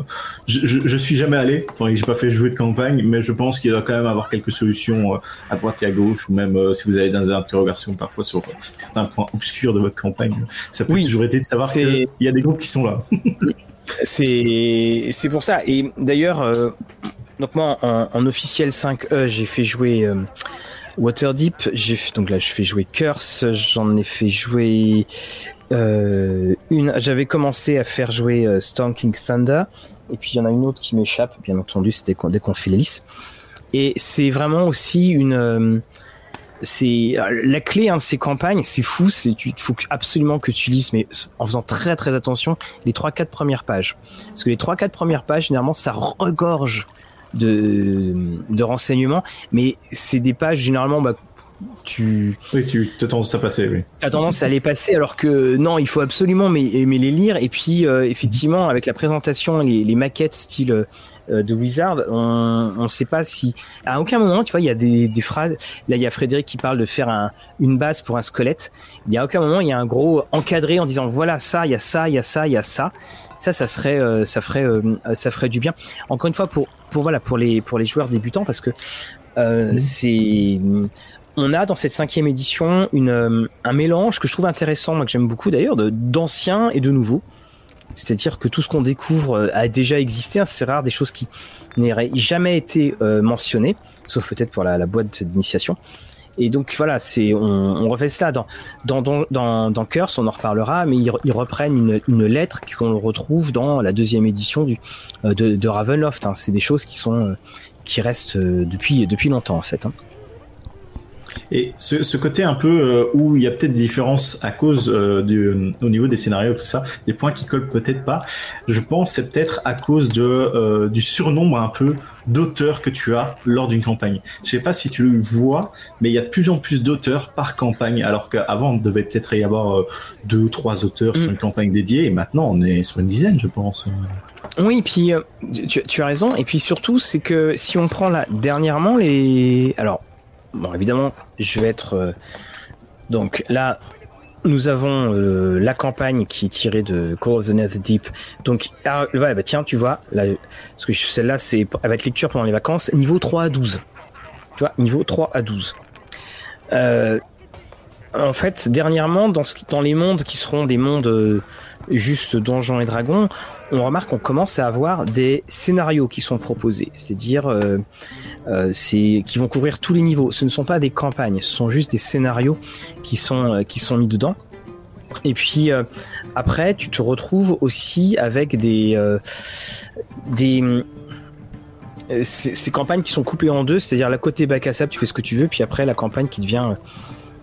[SPEAKER 2] je, je, je, suis jamais allé, enfin j'ai pas fait jouer de campagne, mais je pense qu'il doit quand même avoir quelques solutions euh, à droite et à gauche, ou même si vous avez des interrogations parfois sur certains points obscurs de votre campagne. Ça peut oui, toujours été de savoir qu'il y a des groupes qui sont là.
[SPEAKER 1] c'est c'est pour ça. Et d'ailleurs, donc moi en, en officiel 5E, j'ai fait jouer. Waterdeep, j'ai donc là je fais jouer Curse, j'en ai fait jouer une, j'avais commencé à faire jouer euh, Storm King Thunder, et puis il y en a une autre qui m'échappe, bien entendu, c'était dès qu'on fait les Et c'est vraiment aussi une, euh, c'est la clé hein, de ces campagnes, c'est fou, c'est il faut absolument que tu lises, mais en faisant très très attention, les trois quatre premières pages, parce que les trois quatre premières pages, généralement, ça regorge de, de renseignements, mais c'est des pages généralement bah, tu.
[SPEAKER 2] Oui, tu as tendance à passer, oui.
[SPEAKER 1] Tu as tendance à les passer, alors que non, il faut absolument mais, les lire. Et puis, euh, effectivement, avec la présentation, les, les maquettes style euh, de Wizard, on ne sait pas si. À aucun moment, tu vois, il y a des, des, phrases. Là, il y a Frédéric qui parle de faire un, une base pour un squelette. Il y a aucun moment, il y a un gros encadré en disant voilà ça, il y a ça, il y a ça, il y a ça. Ça, ça serait, euh, ça ferait, ça ferait du bien. Encore une fois, pour, pour voilà, pour les, pour les joueurs débutants, parce que euh, c'est on a dans cette cinquième édition euh, un mélange que je trouve intéressant, moi que j'aime beaucoup d'ailleurs, d'anciens et de nouveaux. C'est-à-dire que tout ce qu'on découvre euh, a déjà existé. Hein, c'est rare des choses qui n'auraient jamais été euh, mentionnées, sauf peut-être pour la, boîte d'initiation. Et donc voilà, on, refait cela dans dans dans dans, Curse, on en reparlera, mais ils, reprennent une, lettre qu'on retrouve dans la deuxième édition de Ravenloft. Hein. C'est des choses qui sont qui restent depuis depuis longtemps en fait. Hein.
[SPEAKER 2] Et ce, ce, côté un peu euh, où il y a peut-être des différences à cause euh, du, au niveau des scénarios, tout ça, des points qui collent peut-être pas, je pense c'est peut-être à cause de, euh, du surnombre un peu d'auteurs que tu as lors d'une campagne. Je sais pas si tu le vois, mais il y a de plus en plus d'auteurs par campagne, alors qu'avant, il devait peut-être y avoir deux ou trois auteurs sur mm. une campagne dédiée, et maintenant, on est sur une dizaine, je pense.
[SPEAKER 1] Oui, puis tu, tu, as raison. Et puis surtout, c'est que si on prend là dernièrement les, alors bon, évidemment, je vais être. Euh, donc là, nous avons euh, la campagne qui est tirée de Call of the Nether Deep. Donc, ah, bah, tiens, tu vois, là, que celle-là, c'est, elle va être lecture pendant les vacances, niveau 3 à 12. Tu vois, niveau 3 à 12. Euh, en fait, dernièrement, dans, ce, dans les mondes qui seront des mondes juste donjons et dragons, on remarque qu'on commence à avoir des scénarios qui sont proposés, c'est-à-dire euh, euh, qui vont couvrir tous les niveaux. Ce ne sont pas des campagnes, ce sont juste des scénarios qui sont qui sont mis dedans. Et puis après, tu te retrouves aussi avec des des ces, campagnes qui sont coupées en deux, c'est-à-dire la côté bac à sable, tu fais ce que tu veux, puis après la campagne qui devient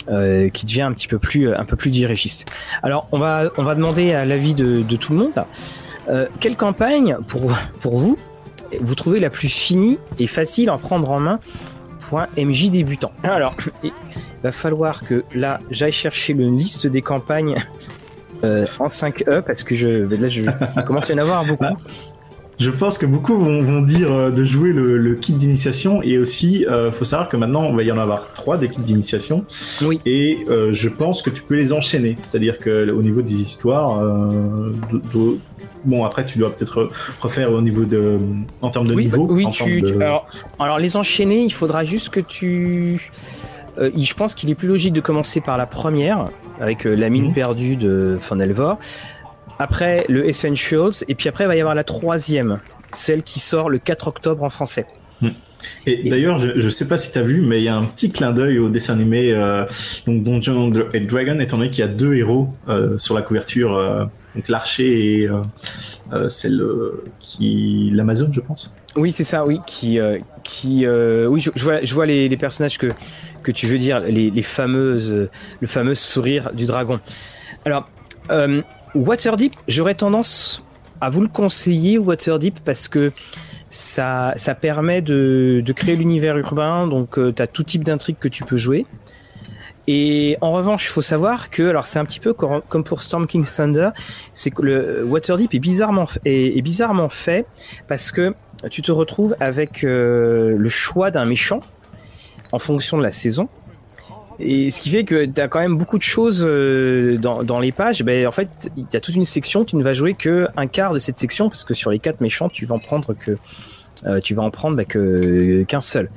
[SPEAKER 1] euh, qui devient un petit peu plus un peu plus dirigiste. Alors on va on va demander à l'avis de tout le monde. Euh, quelle campagne pour pour vous vous trouvez la plus finie et facile à prendre en main pour un MJ débutant Alors il va falloir que là j'aille chercher une liste des campagnes euh, en 5E parce que je là je commence à en avoir beaucoup.
[SPEAKER 2] Je pense que beaucoup vont, dire euh, de jouer le, kit d'initiation et aussi, euh, faut savoir que maintenant, il va y en avoir trois des kits d'initiation.
[SPEAKER 1] Oui.
[SPEAKER 2] Et euh, je pense que tu peux les enchaîner. C'est-à-dire que au niveau des histoires, euh, bon après tu dois peut-être refaire au niveau de, en termes de niveau.
[SPEAKER 1] Oui, tu, Alors, alors, les enchaîner, il faudra juste que tu. je pense qu'il est plus logique de commencer par la première avec la mine mhm. perdue de Fanelvor après le Essentials, et puis après il va y avoir la troisième, celle qui sort le 4 octobre en français.
[SPEAKER 2] Hmm. Et, d'ailleurs, je, ne sais pas si tu as vu, mais il y a un petit clin d'œil au dessin animé euh, donc Dungeon Dragon, étant donné qu'il y a deux héros euh, sur la couverture, euh, donc l'archer et celle qui l'Amazon, je pense.
[SPEAKER 1] Oui, c'est ça, oui, qui, qui, oui, je, vois, je vois les, personnages que que tu veux dire, les, les fameuses, le fameux sourire du dragon. Alors, Waterdeep, j'aurais tendance à vous le conseiller, Waterdeep, parce que ça, permet de, créer l'univers urbain, donc euh, tu as tout type d'intrigue que tu peux jouer. Et en revanche, il faut savoir que, alors c'est un petit peu comme pour Storm King Thunder, c'est que le Waterdeep est bizarrement, est, est, bizarrement fait parce que tu te retrouves avec euh, le choix d'un méchant en fonction de la saison. Et ce qui fait que tu as quand même beaucoup de choses euh, dans, dans les pages. Ben, en fait, il y toute une section, tu ne vas jouer que un quart de cette section, parce que sur les quatre méchants, tu vas en prendre que euh, tu vas en prendre ben, que qu'un seul.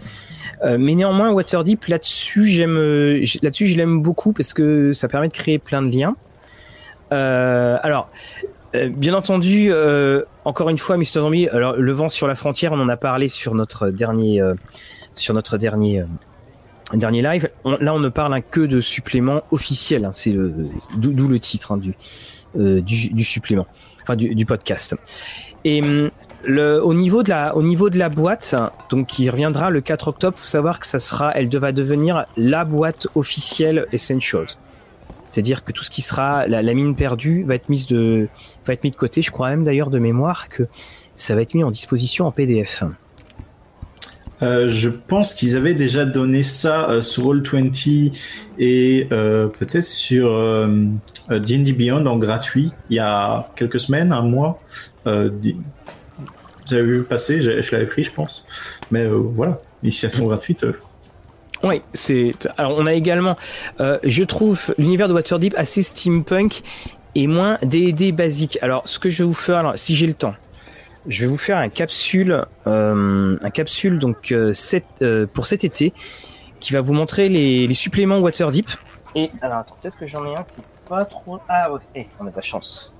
[SPEAKER 1] Euh, mais néanmoins, Waterdeep là-dessus, j'aime là-dessus, je l'aime beaucoup parce que ça permet de créer plein de liens. alors, bien entendu, encore une fois, Mr. Zombie. Alors, le vent sur la frontière, on en a parlé sur notre dernier sur notre dernier dernier live. là, on ne parle que de supplément officiel. Hein, c'est d'où le titre hein, euh, du, supplément, enfin du, podcast. Et hum, au niveau de la, boîte, donc qui reviendra le 4 octobre, faut savoir que ça sera, elle va devenir la boîte officielle Essentials. C'est-à-dire que tout ce qui sera la, la, mine perdue va être mise de, va être mis de côté. Je crois même d'ailleurs de mémoire que ça va être mis en disposition en PDF.
[SPEAKER 2] Euh, je pense qu'ils avaient déjà donné ça euh, sur Roll20 et euh, peut-être sur D&D Beyond en gratuit il y a quelques semaines, un mois. vous avez vu passer, je, l'avais pris, je pense. Mais voilà, initiation gratuite.
[SPEAKER 1] Oui, c'est. Alors, on a également, je trouve l'univers de Waterdeep assez steampunk et moins D&D basique. Alors, ce que je vais vous faire, alors, si j'ai le temps, je vais vous faire un capsule, euh, un capsule donc euh, euh, pour cet été, qui va vous montrer les, suppléments Waterdeep. Et alors attends, peut-être que j'en ai un qui est pas trop. Ah ouais, eh, on a de la chance.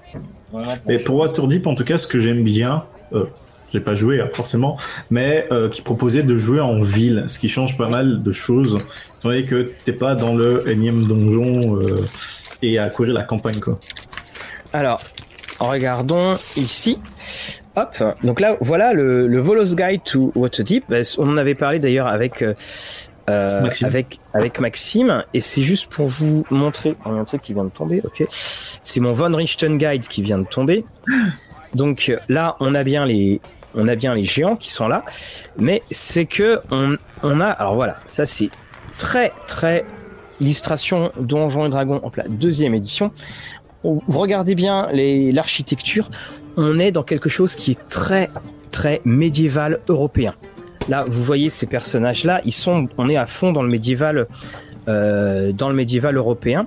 [SPEAKER 2] mais pour Waterdeep, en tout cas, ce que j'aime bien, j'ai pas joué hein, forcément, mais qui proposait de jouer en ville, ce qui change pas mal de choses, étant donné que t'es pas dans le énième donjon et à courir la campagne quoi.
[SPEAKER 1] Alors, regardons ici. Hop, donc là, voilà le, le Volos Guide to Waterdeep. Bah, on en avait parlé d'ailleurs avec, euh, euh, Maxime. avec, avec Maxime, et c'est juste pour vous montrer. Il y a un truc qui vient de tomber, ok. C'est mon Von Richten Guide qui vient de tomber. Donc là, on a bien les, on a bien les géants qui sont là, mais c'est que on, on a, alors voilà, ça c'est très très illustration Donjons et Dragons en plat deuxième édition. Vous regardez bien l'architecture, on est dans quelque chose qui est très très médiéval européen. Là, vous voyez ces personnages-là, ils sont, on est à fond dans le médiéval, euh, dans le médiéval européen.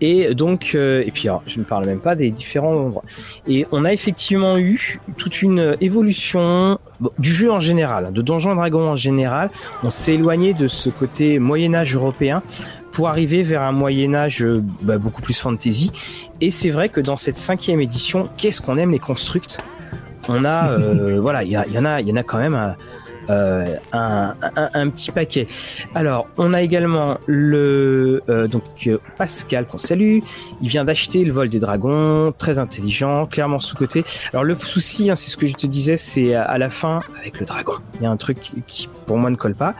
[SPEAKER 1] Et donc, euh, et puis je ne parle même pas des différents endroits. Et on a effectivement eu toute une évolution du jeu en général, de Donjons Dragons en général. On s'est éloigné de ce côté Moyen Âge européen pour arriver vers un Moyen Âge bah, beaucoup plus fantasy. Et c'est vrai que dans cette cinquième édition, qu'est-ce qu'on aime les constructs? On a, voilà, il y, y, en a, il y en a quand même euh, un, un, petit paquet. Alors, on a également le euh, donc euh, Pascal qu'on salue. Il vient d'acheter le vol des dragons, très intelligent, clairement sous côté. Alors le souci, hein, c'est ce que je te disais, c'est à la fin avec le dragon. Il y a un truc qui pour moi ne colle pas.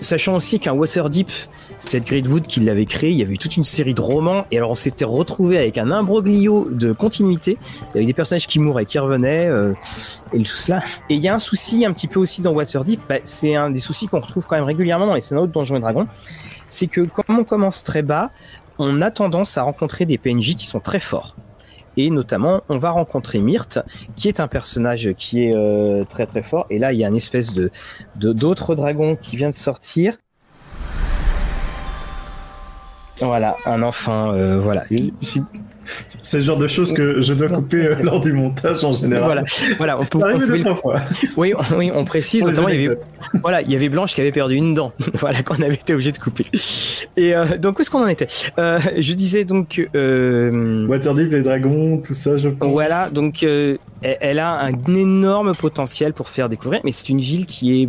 [SPEAKER 1] sachant aussi qu'un Waterdeep c'est Gridwood qui l'avait créé. Il y avait eu toute une série de romans. Et alors, on s'était retrouvé avec un imbroglio de continuité. Avait des personnages qui mouraient, qui revenaient, euh, et tout cela. Et il y a un souci un petit peu aussi dans Waterdeep. Bah, c'est un des soucis qu'on retrouve quand même régulièrement dans les scénarios de Donjons et Dragons. C'est que comme on commence très bas, on a tendance à rencontrer des PNJ qui sont très forts. Et notamment, on va rencontrer Myrte, qui est un personnage qui est euh, très très fort. Et là, il y a une espèce de d'autre dragon qui vient de sortir, voilà, un enfant, euh, voilà.
[SPEAKER 2] C'est le genre de choses que je dois couper euh, lors du montage en général.
[SPEAKER 1] Voilà, voilà on peut. On fois. Oui, oui, on précise. Notamment, il y avait, voilà, il y avait Blanche qui avait perdu une dent. voilà, qu'on avait été obligé de couper. Et euh, donc, où est-ce qu'on en était? Je disais donc.
[SPEAKER 2] Waterdeep, les dragons, tout ça, je pense.
[SPEAKER 1] Voilà, donc elle a un énorme potentiel pour faire découvrir, mais c'est une ville qui est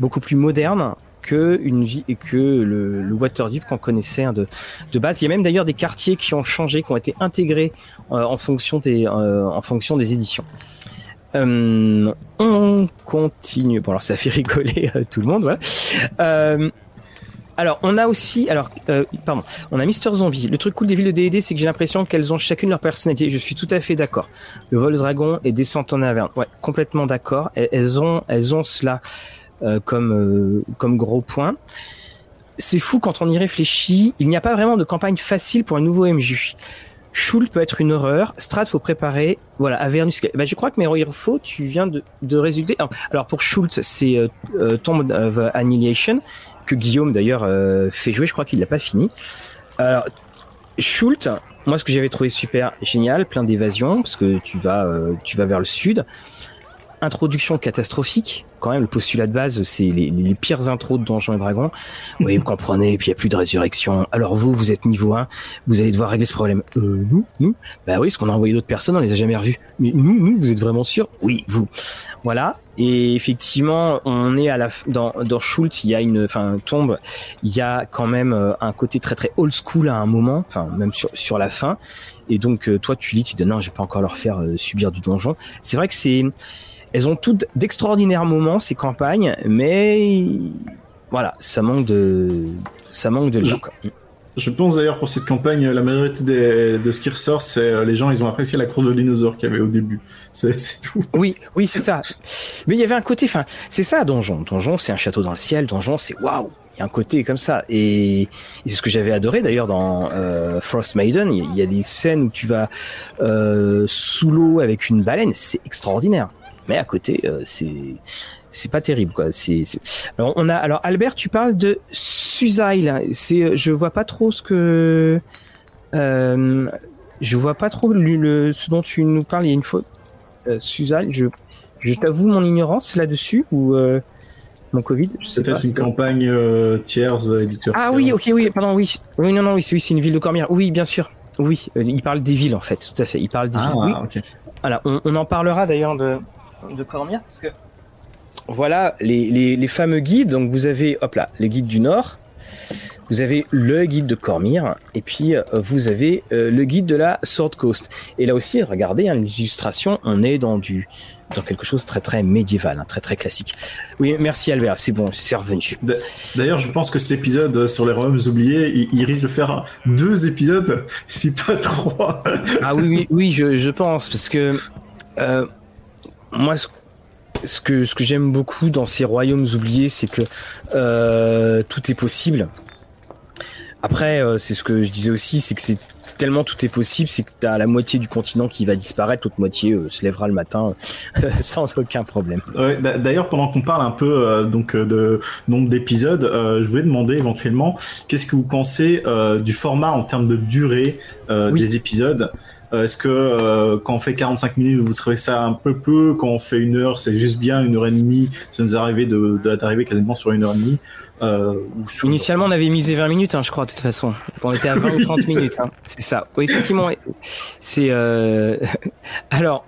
[SPEAKER 1] beaucoup plus moderne, que une vie et que le, Waterdeep qu'on connaissait hein, de, de base. Il y a même d'ailleurs des quartiers qui ont changé, qui ont été intégrés euh, en fonction des euh, en fonction des éditions. Euh, on continue. Bon alors ça fait rigoler tout le monde. Voilà. alors, on a aussi, alors, pardon, on a Mister Zombie. Le truc cool des villes de D&D, c'est que j'ai l'impression qu'elles ont chacune leur personnalité. Je suis tout à fait d'accord. Le vol dragon et descente en Averne. Ouais, complètement d'accord. Elles ont, elles ont cela. Euh, comme, euh, comme gros point. C'est fou quand on y réfléchit. Il n'y a pas vraiment de campagne facile pour un nouveau MJ. Schult peut être une horreur. Strat faut préparer. Voilà, Avernus. Bah, je crois que mes faux, tu viens de, de résulter. Alors, pour Schult, c'est euh, Tomb of Annihilation que Guillaume d'ailleurs fait jouer. Je crois qu'il l'a pas fini. Alors, Schult, moi ce que j'avais trouvé super génial, plein d'évasion parce que tu vas tu vas vers le sud introduction catastrophique. Quand même, le postulat de base, c'est les, les, pires intros de Donjons et Dragons. Oui, vous comprenez, puis il n'y a plus de résurrection. Alors vous, vous êtes niveau 1, vous allez devoir régler ce problème. Euh, nous Nous? Bah oui, parce qu'on a envoyé d'autres personnes, on les a jamais revus. Mais nous, nous, vous êtes vraiment sûr Oui, vous. Voilà. Et effectivement, on est à la dans dans Schultz, il y a une enfin tombe, il y a quand même euh, un côté très très old school à un moment, enfin même sur sur la fin. Et donc euh, toi tu lis, tu dis non, je vais pas encore leur faire euh, subir du donjon. C'est vrai que c'est elles ont toutes d'extraordinaires moments ces campagnes, mais voilà, ça manque de ça manque de look.
[SPEAKER 2] Je pense d'ailleurs pour cette campagne, la majorité de ce qui ressort, c'est euh, les gens, ils ont apprécié la cour de dinosaures qu'il y avait au début. C'est tout.
[SPEAKER 1] Oui, oui, c'est ça. Mais il y avait un côté, enfin, c'est ça, Donjon. Donjon, c'est un château dans le ciel. Donjon, c'est waouh. Il y a un côté comme ça. Et, c'est ce que j'avais adoré d'ailleurs dans euh, Frost Maiden. Il y, a des scènes où tu vas euh, sous l'eau avec une baleine. C'est extraordinaire mais à côté, euh, c'est c'est pas terrible quoi. C'est alors on a alors Albert, tu parles de Suzail. C'est je vois pas trop ce que euh, je vois pas trop le, ce dont tu nous parles. Il y a une faute. Euh, Suzail, je je t'avoue mon ignorance là-dessus ou euh, mon Covid.
[SPEAKER 2] Peut-être une campagne euh, tiers éditeur.
[SPEAKER 1] Ah oui, ok, oui, pardon, oui, oui, non, non, oui, c'est une ville de Cormier. Oui, bien sûr. Oui, il parle des villes en fait, tout à fait. Il parle des ah, villes. Oui. Voilà, on, on en parlera d'ailleurs de de Cormier parce que voilà les, les, les, fameux guides. Donc vous avez hop là les guides du Nord, vous avez le guide de Cormire et puis euh, vous avez euh, le guide de la Sword Coast. Et là aussi, regardez hein, les illustrations, on est dans du dans quelque chose de très très médiéval, hein, très très classique. Oui, merci Albert, c'est bon, c'est revenu.
[SPEAKER 2] D'ailleurs, je pense que cet épisode sur les royaumes oubliés, il, risque de faire deux épisodes, si pas trois.
[SPEAKER 1] ah oui, oui, oui, je, je pense parce que euh, moi, ce que, ce que j'aime beaucoup dans ces royaumes oubliés, c'est que euh, tout est possible. Après, euh, c'est ce que je disais aussi, c'est que c'est tellement tout est possible, c'est que tu as la moitié du continent qui va disparaître, l'autre moitié euh, se lèvera le matin sans aucun problème.
[SPEAKER 2] D'ailleurs, pendant qu'on parle un peu donc de nombre d'épisodes, je voulais demander éventuellement qu'est-ce que vous pensez du format en termes de durée des épisodes? Euh, est-ce que euh, quand on fait 45 minutes, vous trouvez ça un peu peu? Quand on fait une heure, c'est juste bien une heure et demie. Ça nous est arrivé d'arriver de, quasiment sur une heure et demie.
[SPEAKER 1] Euh, Initialement, on avait misé 20 minutes, hein, je crois, de toute façon. On était à 20 ou 30 minutes. Hein. C'est ça. Oui, effectivement, c'est. Euh... Alors,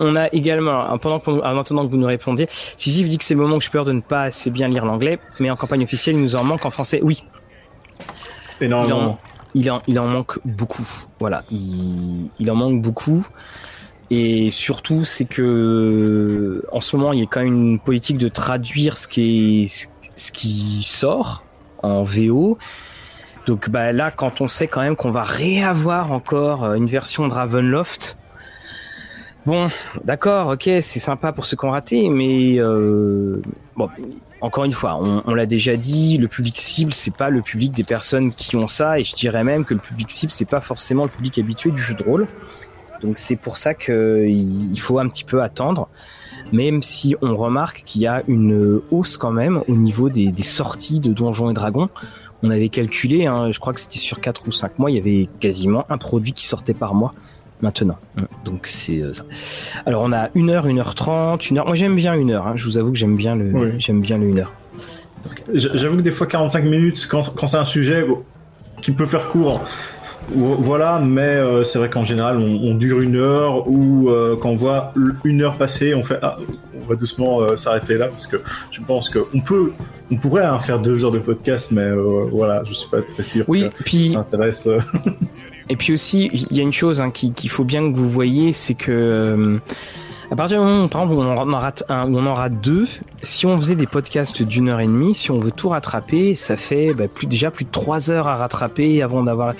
[SPEAKER 1] on a également, pendant que, en attendant que vous nous répondiez, Sisyphe dit que c'est le moment que je peur de ne pas assez bien lire l'anglais, mais en campagne officielle, il nous en manque en français. Oui.
[SPEAKER 2] Énormément.
[SPEAKER 1] Il en, manque beaucoup. Voilà, il, en manque beaucoup. Et surtout, c'est que en ce moment, il y a quand même une politique de traduire ce qui sort en VO. Donc bah là, quand on sait quand même qu'on va réavoir encore une version de Ravenloft, bon, d'accord, ok, c'est sympa pour ceux qui ont raté, mais euh, bon, encore une fois, on, l'a déjà dit, le public cible, c'est pas le public des personnes qui ont ça, et je dirais même que le public cible, c'est pas forcément le public habitué du jeu de rôle. Donc c'est pour ça qu'il faut un petit peu attendre, même si on remarque qu'il y a une hausse quand même au niveau des, des sorties de Donjons et Dragons. On avait calculé, hein, je crois que c'était sur 4 ou 5 mois, il y avait quasiment un produit qui sortait par mois maintenant. Donc c'est euh, ça. Alors on a 1 heure, 1 heure 30, 1 heure. Moi j'aime bien 1 heure, hein. je vous avoue que j'aime bien le
[SPEAKER 2] Oui.
[SPEAKER 1] j'aime bien le 1 heure.
[SPEAKER 2] J'avoue que des fois 45 minutes, quand, quand c'est un sujet bon, qui peut faire court, ou- voilà, mais euh, c'est vrai qu'en général on, on dure une heure ou euh, quand on voit une heure passer, on fait ah, on va doucement euh, s'arrêter là parce que je pense qu'on peut, on pourrait hein, faire deux heures de podcast, mais euh, voilà, je suis pas très sûr
[SPEAKER 1] Oui,
[SPEAKER 2] que
[SPEAKER 1] puis
[SPEAKER 2] ça intéresse.
[SPEAKER 1] Et puis aussi, il y a une chose hein, qui- qu'il faut bien que vous voyez, c'est que euh, à partir du moment où, par exemple, où on en rate un, où on en rate deux, si on faisait des podcasts d'une heure et demie, si on veut tout rattraper, ça fait bah, plus, déjà plus de trois heures à rattraper avant d'avoir.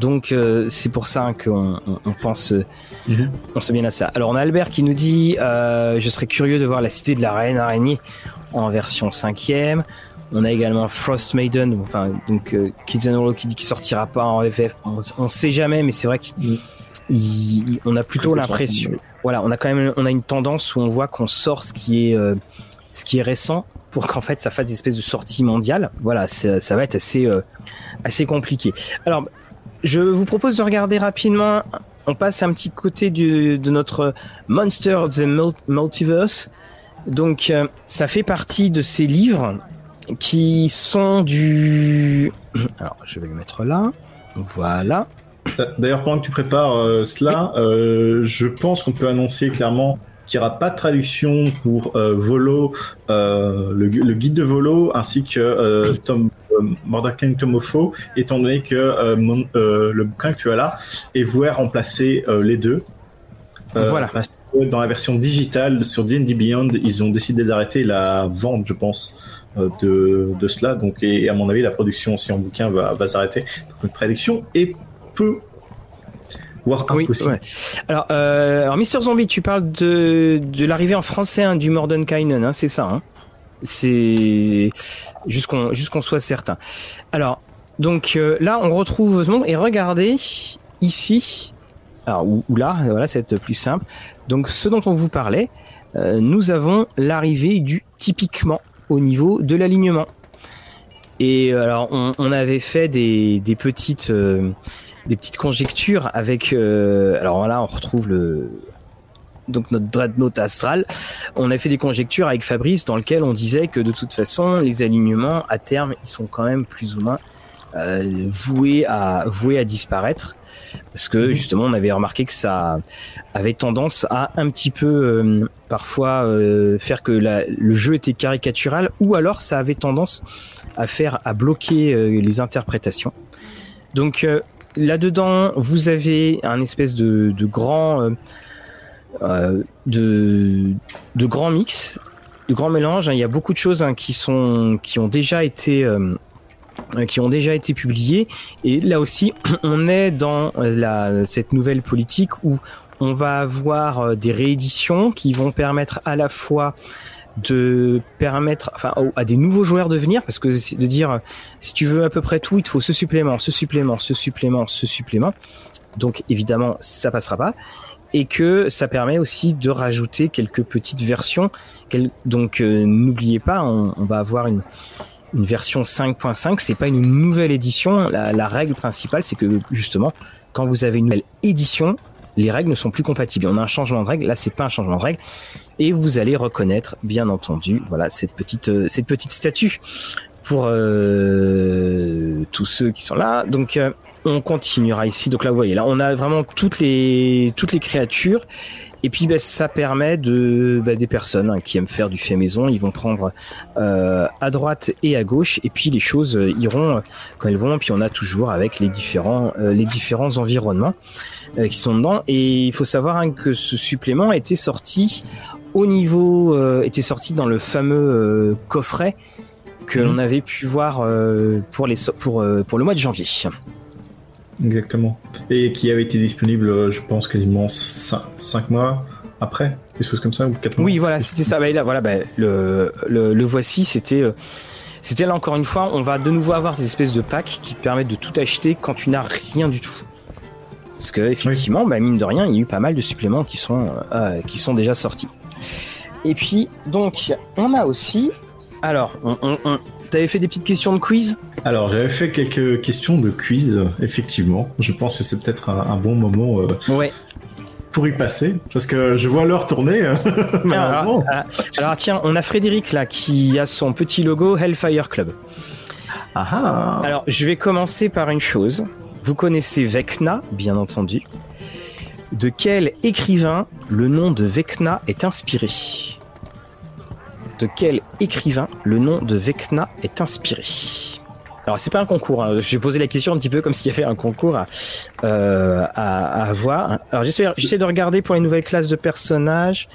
[SPEAKER 1] Donc euh, c'est pour ça hein, qu'on on, on pense, euh,
[SPEAKER 2] Mhm.
[SPEAKER 1] on se bien à ça. Alors on a Albert qui nous dit, euh, je serais curieux de voir la cité de la reine araignée en version cinquième. On a également Frost Maiden, enfin donc euh, Kids and Hollow qui dit qu'il sortira pas en FF. On, on sait jamais, mais c'est vrai qu'on a plutôt l'impression. Voilà, on a quand même on a une tendance où on voit qu'on sort ce qui est euh, ce qui est récent pour qu'en fait ça fasse des espèces de sorties mondiales. Voilà, ça, ça va être assez euh, assez compliqué. Alors, je vous propose de regarder rapidement. On passe un petit côté du, de notre Monster of the Mul- Multiverse. Donc, euh, ça fait partie de ces livres qui sont du. Alors, je vais le mettre là. Voilà.
[SPEAKER 2] D'ailleurs, pendant que tu prépares euh, cela, euh, je pense qu'on peut annoncer clairement qu'il n'y aura pas de traduction pour euh, Volo, le, gu- le guide de Volo, ainsi que Tom Tomofo, étant donné que mon- le bouquin que tu as là est voué à remplacer les deux.
[SPEAKER 1] Voilà.
[SPEAKER 2] Parce que dans la version digitale sur D&D Beyond, ils ont décidé d'arrêter la vente, je pense, de, de cela. Donc, et à mon avis, la production aussi en bouquin va, va s'arrêter. Donc, une traduction est peu, voire
[SPEAKER 1] Oui,
[SPEAKER 2] impossible.
[SPEAKER 1] ouais. Alors, euh, alors Mister Zombie, tu parles de, de l'arrivée en français hein, du Mordenkainen, hein, c'est ça. Hein? C'est juste qu'on juste qu'on soit certain. Alors, donc euh, là, on retrouve ce monde et regardez ici, alors ou, ou là, voilà, c'est plus simple. Donc, ce dont on vous parlait, euh, nous avons l'arrivée du typiquement au niveau de l'alignement. Et euh, alors, on, avait fait des, petites euh, des petites conjectures avec. euh, alors là, on retrouve le donc notre dreadnought astral. On a fait des conjectures avec Fabrice dans lequel on disait que de toute façon, les alignements à terme, ils sont quand même plus ou moins voués à voués à disparaître parce que justement, on avait remarqué que ça avait tendance à un petit peu euh, parfois euh, faire que la- le jeu était caricatural ou alors ça avait tendance à faire à bloquer euh, les interprétations. Donc là-dedans, vous avez un espèce de, de grand, de, de grand mix, de grand mélange. hein. Il y a beaucoup de choses hein, qui sont, qui ont déjà été, qui ont déjà été publiées. Et là aussi, on est dans la, cette nouvelle politique où on va avoir euh, des rééditions qui vont permettre à la fois de permettre enfin à des nouveaux joueurs de venir parce que de dire si tu veux à peu près tout il te faut ce supplément ce supplément ce supplément ce supplément. Donc évidemment ça passera pas. Et que ça permet aussi de rajouter quelques petites versions. Donc euh, n'oubliez pas on va avoir une une version 5.5 c'est pas une nouvelle édition. La, règle principale c'est que justement quand vous avez une nouvelle édition les règles ne sont plus compatibles. On a un changement de règle. Là c'est pas un changement de règle. Et vous allez reconnaître bien entendu voilà cette petite euh, cette petite statue pour euh, tous ceux qui sont là. Donc euh, on continuera ici. Donc là vous voyez là on a vraiment toutes les toutes les créatures Et puis bah, ça permet de bah, des personnes hein, qui aiment faire du fait maison, ils vont prendre euh, à droite et à gauche, et puis les choses euh, iront quand elles vont. Puis on a toujours avec les différents les différents environnements qui sont dedans. Et il faut savoir hein, que ce supplément était sorti au niveau était sorti dans le fameux coffret que mhm. l'on avait pu voir pour les pour pour le mois de janvier.
[SPEAKER 2] Exactement. Et qui avait été disponible, euh, je pense, quasiment 5, mois après, des choses comme ça, ou 4 mois.
[SPEAKER 1] Oui, voilà, c'était ça. Bah, là, voilà, bah, le, voici, c'était. Euh, c'était là encore une fois, on va de nouveau avoir ces espèces de packs qui permettent de tout acheter quand tu n'as rien du tout. Parce que effectivement, bah, mine de rien, il y a eu pas mal de suppléments qui sont, euh, qui sont déjà sortis. Et puis, donc, on a aussi. Alors, on, T'avais fait des petites questions de quiz
[SPEAKER 2] Alors, j'avais fait quelques questions de quiz, effectivement. Je pense que c'est peut-être un, bon moment euh,
[SPEAKER 1] ouais.
[SPEAKER 2] pour y passer, parce que je vois l'heure tourner. Euh,
[SPEAKER 1] alors, ah, alors, tiens, on a Frédéric là qui a son petit logo Hellfire Club.
[SPEAKER 2] Ah, ah.
[SPEAKER 1] Alors, je vais commencer par une chose. Vous connaissez Vecna, bien entendu. De quel écrivain le nom de Vecna est inspiré? De quel écrivain le nom de Vecna est inspiré? Alors c'est pas un concours, hein. j'ai posé la question un petit peu comme s'il y avait un concours à, euh, à, voir. Alors j'essaie de regarder pour les nouvelles classes de personnages.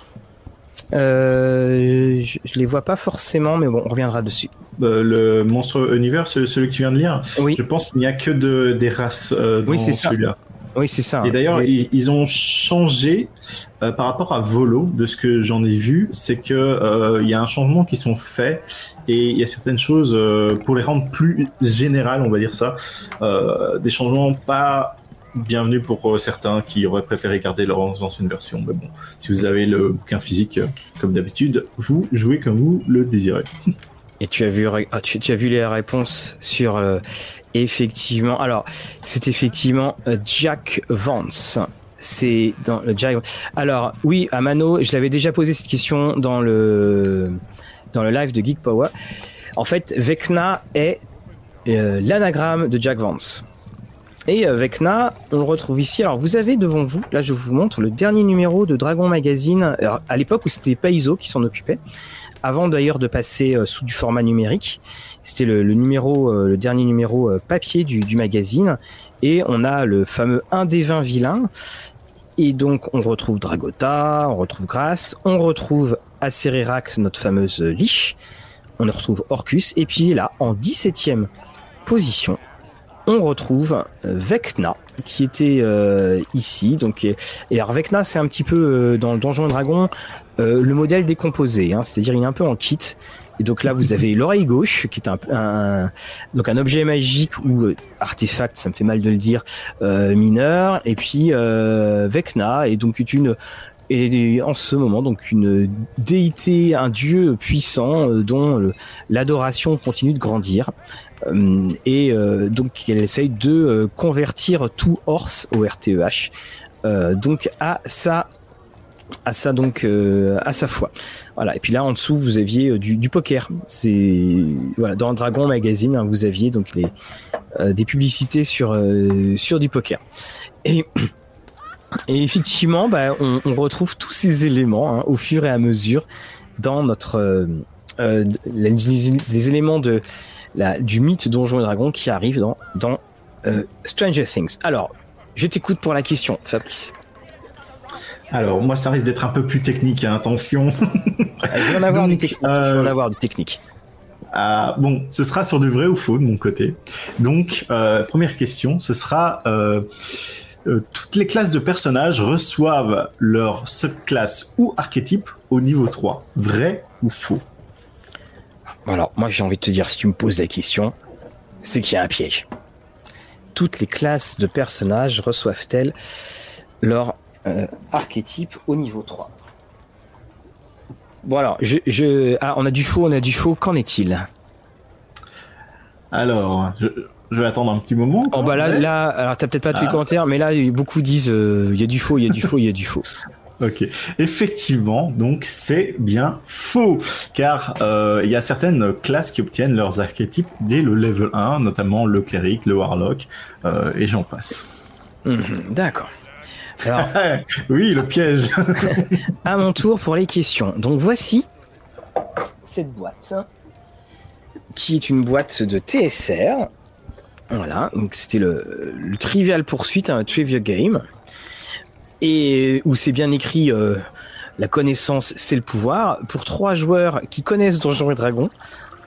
[SPEAKER 1] Euh, je, les vois pas forcément, mais bon, on reviendra dessus.
[SPEAKER 2] Euh, le monstre univers, celui que tu viens de lire,
[SPEAKER 1] oui.
[SPEAKER 2] je pense qu'il n'y a que de, des races euh, dans
[SPEAKER 1] oui,
[SPEAKER 2] celui-là.
[SPEAKER 1] Oui, c'est ça.
[SPEAKER 2] Et d'ailleurs, ils, ont changé euh, par rapport à Volo, de ce que j'en ai vu, c'est que euh, il y a un changement qui sont faits et il y a certaines choses euh, pour les rendre plus générales, on va dire ça, des changements pas bienvenus pour certains qui auraient préféré garder leurs anciennes versions. Mais bon, si vous avez le bouquin physique comme d'habitude, vous jouez comme vous le désirez.
[SPEAKER 1] Et tu as vu, ah, tu, as vu les réponses sur Effectivement. Alors, c'est effectivement euh, Jack Vance. C'est dans le Jack. Alors, oui, à Mano, je l'avais déjà posé cette question dans le dans le live de Geek Power. En fait, Vecna est euh, l'anagramme de Jack Vance. Et euh, Vecna, on le retrouve ici. Alors, vous avez devant vous, là, je vous montre le dernier numéro de Dragon Magazine. à l'époque où c'était Paizo qui s'en occupait, avant d'ailleurs de passer sous du format numérique. C'était le, numéro, euh, le dernier numéro euh, papier du, magazine. Et on a le fameux 1 des 20 vilains. Et donc, on retrouve Dragota, on retrouve Grasse, on retrouve Acererac, notre fameuse liche. On retrouve Orcus. Et puis là, en 17e position, on retrouve euh, Vecna, qui était ici. Donc, et, alors Vecna, c'est un petit peu dans le Donjon et Dragon le modèle décomposé, hein. c'est-à-dire il est un peu en kit. Et donc là, vous avez l'oreille gauche, qui est un, donc un objet magique ou euh, artefact, ça me fait mal de le dire, euh, mineur. Et puis euh, Vecna est donc une et en ce moment donc une déité, un dieu puissant dont l'adoration continue de grandir. et donc elle essaye de convertir tout Horse au RTEH. donc à sa à ça donc euh, à sa foi. Voilà. Et puis là en dessous vous aviez euh, du, poker. C'est voilà dans Dragon Magazine hein, vous aviez donc les euh, des publicités sur sur du poker. Et et effectivement, bah, on, retrouve tous ces éléments hein, au fur et à mesure dans notre les, éléments de la, du mythe Donjon et Dragon qui arrivent dans dans Stranger Things. Alors, je t'écoute pour la question, Fabrice.
[SPEAKER 2] Alors, moi, ça risque d'être un peu plus technique, hein, attention.
[SPEAKER 1] je vais en avoir du technique. Euh, avoir du technique.
[SPEAKER 2] Ah, bon, ce sera sur du vrai ou faux de mon côté. Donc, euh, première question, ce sera euh, toutes les classes de personnages reçoivent leur subclasse ou archétype au niveau 3. Vrai ou faux?
[SPEAKER 1] Alors, moi, j'ai envie de te dire, si tu me poses la question, c'est qu'il y a un piège. Toutes les classes de personnages reçoivent-elles leur euh, archétype au niveau 3. Bon alors, je, ah, on a du faux, on a du faux, qu'en est-il?
[SPEAKER 2] Alors, je, vais attendre un petit moment.
[SPEAKER 1] Oh bah là, là, alors t'as peut-être pas tous les ah. commentaires, mais là, beaucoup disent, euh, il y a du faux, il y a du faux, il y a du faux.
[SPEAKER 2] Ok, effectivement, donc c'est bien faux, car euh, il y a certaines classes qui obtiennent leurs archétypes dès le level 1, notamment le cléric, le warlock, et j'en passe.
[SPEAKER 1] Mhm, d'accord.
[SPEAKER 2] oui, le piège.
[SPEAKER 1] à mon tour pour les questions. Donc voici cette boîte qui est une boîte de TSR. Voilà, donc c'était le, Trivial Poursuite, un Trivia Game, et où c'est bien écrit euh, la connaissance, c'est le pouvoir. Pour trois joueurs qui connaissent Donjons et Dragons,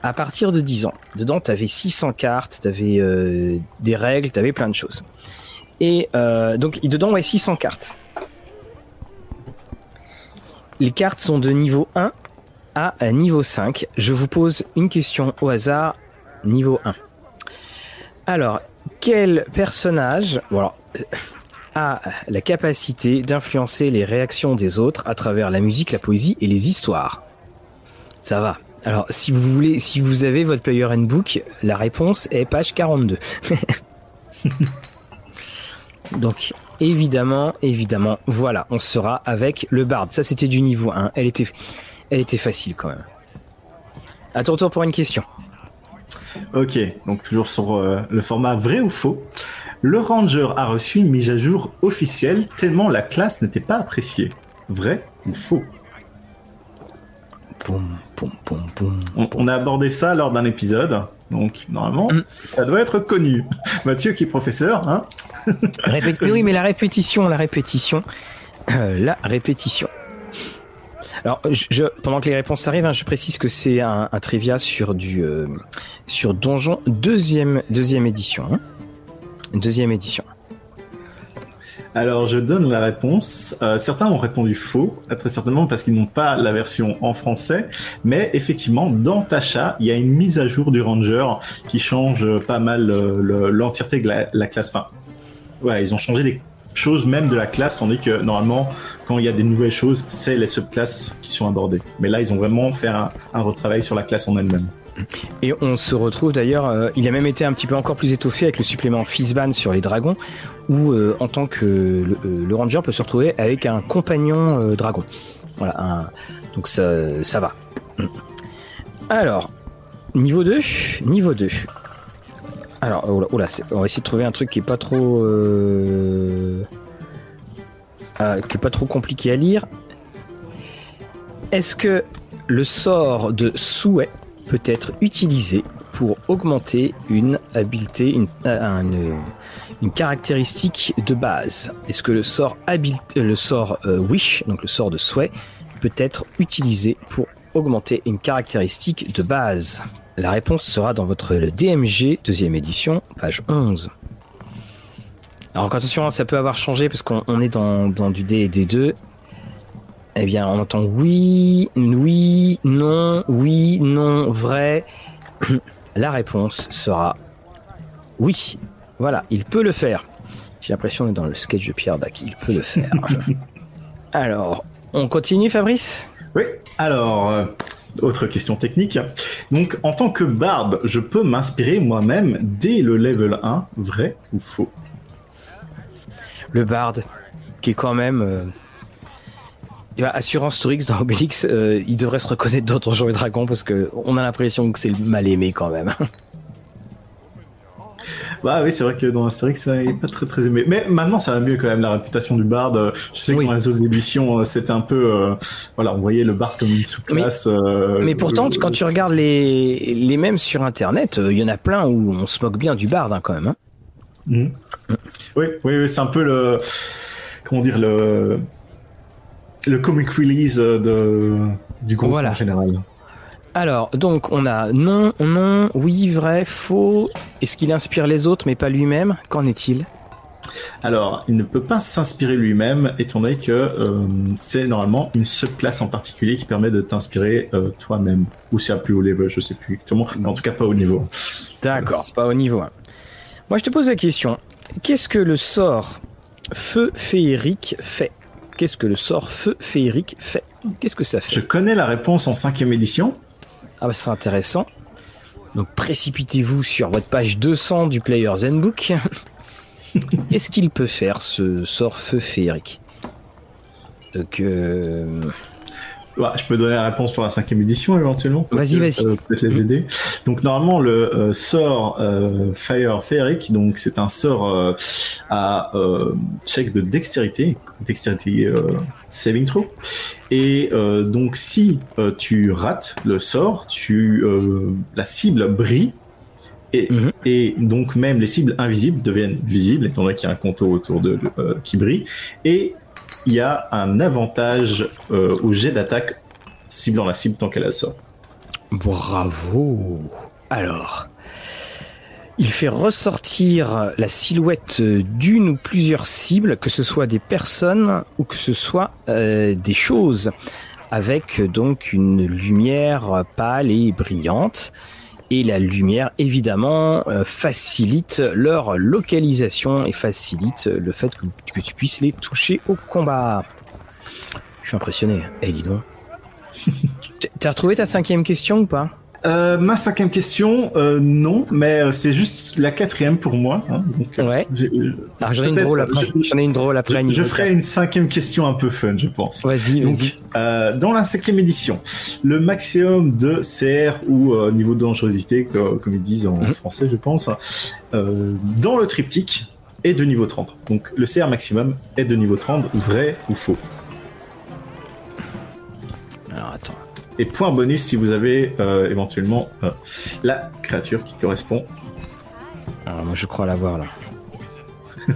[SPEAKER 1] à partir de 10 ans. Dedans, tu avais 600 cartes, tu avais euh, des règles, tu avais plein de choses. Et euh, donc, dedans, ouais, 600 cartes. Les cartes sont de niveau 1 à niveau 5. Je vous pose une question au hasard, niveau 1. Alors, quel personnage voilà, a la capacité d'influencer les réactions des autres à travers la musique, la poésie et les histoires? Ça va. Alors, si vous voulez, si vous avez votre player handbook, la réponse est page 42. Donc, évidemment, évidemment, voilà, on sera avec le bard. Ça, c'était du niveau 1. Elle était, elle était facile quand même. À ton tour pour une question.
[SPEAKER 2] Ok, donc toujours sur euh, le format vrai ou faux. Le Ranger a reçu une mise à jour officielle tellement la classe n'était pas appréciée. Vrai ou faux? On, a abordé ça lors d'un épisode, donc normalement mm. ça doit être connu. Mathieu qui est professeur, hein
[SPEAKER 1] Oui, mais la répétition, la répétition, euh, la répétition. Alors, je, pendant que les réponses arrivent, hein, je précise que c'est un, trivia sur du euh, sur Donjon deuxième deuxième édition. Hein. Deuxième édition.
[SPEAKER 2] Alors, je donne la réponse. Euh, certains ont répondu faux, très certainement parce qu'ils n'ont pas la version en français. Mais effectivement, dans Tasha, il y a une mise à jour du Ranger qui change pas mal euh, l'entièreté de la, classe. Enfin, ouais, ils ont changé des choses même de la classe, on dit que normalement, quand il y a des nouvelles choses, c'est les subclasses qui sont abordées. Mais là, ils ont vraiment fait un, un retravail sur la classe en elle-même.
[SPEAKER 1] Et on se retrouve d'ailleurs, euh, il a même été un petit peu encore plus étoffé avec le supplément Fizban sur les dragons, où euh, en tant que le, euh, ranger peut se retrouver avec un compagnon dragon. Voilà, donc ça, ça va. Alors, niveau 2, niveau 2. Alors, oh oh on va essayer de trouver un truc qui est pas trop, ah, qui est pas trop compliqué à lire. Est-ce que le sort de souhait peut être utilisé pour augmenter une habileté, une, euh, une, caractéristique de base. Est-ce que le sort, le sort euh, Wish, donc le sort de souhait, peut être utilisé pour augmenter une caractéristique de base? La réponse sera dans votre DMG deuxième édition, page 11. Alors attention, hein, ça peut avoir changé parce qu'on est dans, dans, du D et D2 eh bien, on entend oui, oui, non, oui, non, vrai. La réponse sera oui. Voilà, il peut le faire. J'ai l'impression d'être dans le sketch de Pierre Dac. Il peut le faire. alors, on continue, Fabrice?
[SPEAKER 2] Oui. Alors, euh, autre question technique. Donc, en tant que bard, je peux m'inspirer moi-même dès le level 1, vrai ou faux?
[SPEAKER 1] Le bard, qui est quand même. Euh, Assurance Tourix dans Obélix, euh, il devrait se reconnaître dans Donjons et Dragons parce que on a l'impression que c'est le mal aimé quand même.
[SPEAKER 2] Bah oui, c'est vrai que dans Astérix, ça n'est pas très très aimé. Mais maintenant, ça va mieux quand même, la réputation du bard. Je sais que dans les autres éditions, euh, c'était un peu... Euh, voilà, on voyait le bard comme une sous-classe.
[SPEAKER 1] Mais, pourtant, quand tu regardes les, les mêmes sur Internet, il y en a plein où on se moque bien du bard hein, quand même. Hein.
[SPEAKER 2] Mmh. Oui, oui, oui c'est un peu le... Comment dire le le comic release de, du groupe en général.
[SPEAKER 1] Alors, donc, on a non, non, oui, vrai, faux. Est-ce qu'il inspire les autres, mais pas lui-même? Qu'en est-il?
[SPEAKER 2] Alors, il ne peut pas s'inspirer lui-même, étant donné que euh, c'est normalement une subclasse en particulier qui permet de t'inspirer euh, toi-même. Ou c'est à plus haut level, je sais plus exactement, mais en tout cas pas au niveau.
[SPEAKER 1] D'accord, pas au niveau 1. Moi, je te pose la question qu'est-ce que le sort feu féerique fait? Qu'est-ce que le sort feu féerique fait Qu'est-ce que ça fait
[SPEAKER 2] Je connais la réponse en cinquième édition.
[SPEAKER 1] Ah bah c'est intéressant. Donc précipitez-vous sur votre page 200 du Player's Handbook. Qu'est-ce qu'il peut faire ce sort feu féerique Donc,
[SPEAKER 2] bah, je peux donner la réponse pour la cinquième édition éventuellement.
[SPEAKER 1] Vas-y, vas-y. Ça
[SPEAKER 2] peut les aider. Donc normalement le euh, sort euh, Fire Feeric, donc c'est un sort euh, à check de dextérité, dextérité saving throw. Et donc si tu rates le sort, tu la cible brille. Et, mhm. et, donc même les cibles invisibles deviennent visibles étant donné qu'il y a un contour autour de, qui brille et il y a un avantage euh, au jet d'attaque ciblant la cible tant qu'elle sort.
[SPEAKER 1] Bravo. Alors, il fait ressortir la silhouette d'une ou plusieurs cibles, que ce soit des personnes ou que ce soit euh, des choses, avec donc une lumière pâle et brillante et la lumière évidemment euh, facilite leur localisation et facilite le fait que, tu puisses les toucher au combat. Je suis impressionné. Eh dis donc. T'as retrouvé ta cinquième question ou pas?
[SPEAKER 2] Euh, ma cinquième question, euh, non, mais euh, c'est juste la quatrième pour moi. Hein,
[SPEAKER 1] ouais. j'en ai une drôle après. J'en ai une drôle après.
[SPEAKER 2] Je, ferai une cinquième question un peu fun, je pense.
[SPEAKER 1] Vas-y, vas-y.
[SPEAKER 2] dans la cinquième édition, le maximum de CR ou niveau de dangerosité, comme, ils disent en mhm. français, je pense, dans le triptyque est de niveau 30. Donc le CR maximum est de niveau 30, vrai ou faux Et point bonus si vous avez euh, éventuellement euh, la créature qui correspond.
[SPEAKER 1] Alors moi je crois l'avoir là.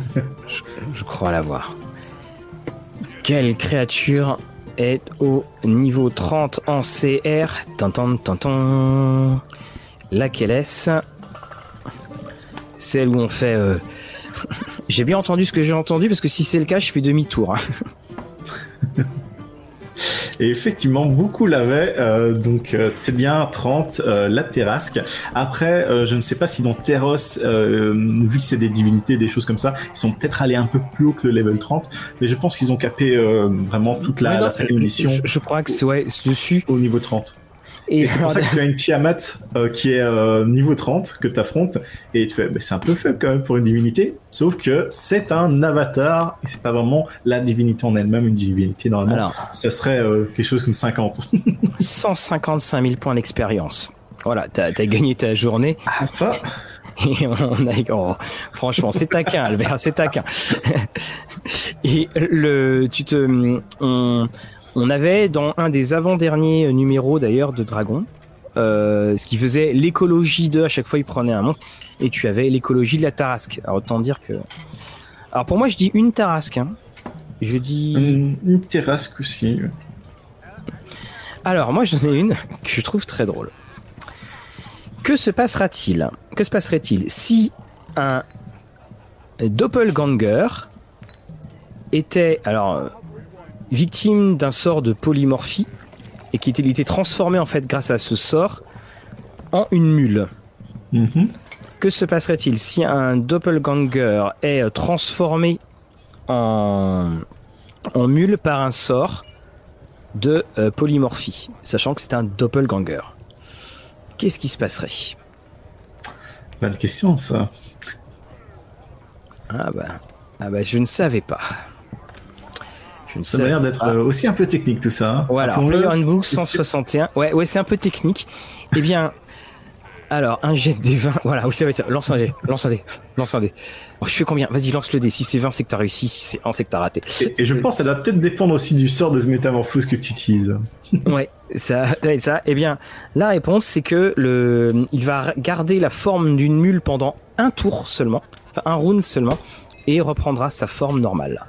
[SPEAKER 1] je, crois l'avoir. Quelle créature est au niveau 30 en CR Tantan, tantan. Laquelle est-ce? Celle où on fait... Euh, j'ai bien entendu ce que j'ai entendu parce que si c'est le cas, je fais demi-tour.
[SPEAKER 2] Et effectivement, beaucoup l'avaient. Euh, donc euh, c'est bien 30, euh, la Terrasque. Après, je ne sais pas si dans Terros, vu que c'est des divinités, des choses comme ça, ils sont peut-être allés un peu plus haut que le level 30. Mais je pense qu'ils ont capé vraiment toute la, la
[SPEAKER 1] Je, je, crois que c'est ouais, dessus.
[SPEAKER 2] Au niveau 30. Et, c'est pour ça que tu as une Tiamat euh, qui est euh, niveau 30 que tu affrontes et tu fais c'est un peu faible quand même pour une divinité sauf que c'est un avatar et c'est pas vraiment la divinité en elle-même une divinité normalement. Alors, ça serait euh, quelque chose comme 50
[SPEAKER 1] 155 000 points d'expérience. Voilà t'as as gagné ta journée.
[SPEAKER 2] Ah ça?
[SPEAKER 1] Et on a, oh, franchement, c'est taquin, Albert, c'est taquin. et le, tu te, on, on avait dans un des avant-derniers numéros d'ailleurs de Dragon, euh, ce qui faisait l'écologie de, à chaque fois il prenait un nom, et tu avais l'écologie de la Tarasque. Alors autant dire que... Alors pour moi je dis une Tarasque. Hein. Je dis...
[SPEAKER 2] Une, une Tarasque aussi.
[SPEAKER 1] Alors moi j'en ai une que je trouve très drôle. Que se passera-t-il? Que se passerait-il si un doppelganger était... Alors victime d'un sort de polymorphie et qui était, transformé en fait grâce à ce sort en une mule. Mhm. Que se passerait-il si un doppelganger est transformé en, en mule par un sort de euh, polymorphie, sachant que c'est un doppelganger? Qu'est-ce qui se passerait?
[SPEAKER 2] Bonne question ça.
[SPEAKER 1] Ah bah, ah bah je ne savais pas.
[SPEAKER 2] Ça a l'air d'être euh, aussi un peu technique tout ça. Hein.
[SPEAKER 1] Voilà, Player Handbook 161. Ouais, ouais, c'est un peu technique. eh bien, alors, un jet des 20. Voilà, oui, ça va être. Lance un jet, lance un dé, lance un dé. Oh, je fais combien? Vas-y, lance le dé. Si c'est 20, c'est que t'as réussi. Si c'est 1, c'est que t'as raté.
[SPEAKER 2] Et, je pense que ça doit peut-être dépendre aussi du sort de métamorphose que tu utilises.
[SPEAKER 1] ouais, ça, ça. Eh bien, la réponse, c'est que le, il va garder la forme d'une mule pendant un tour seulement, enfin un round seulement, et reprendra sa forme normale.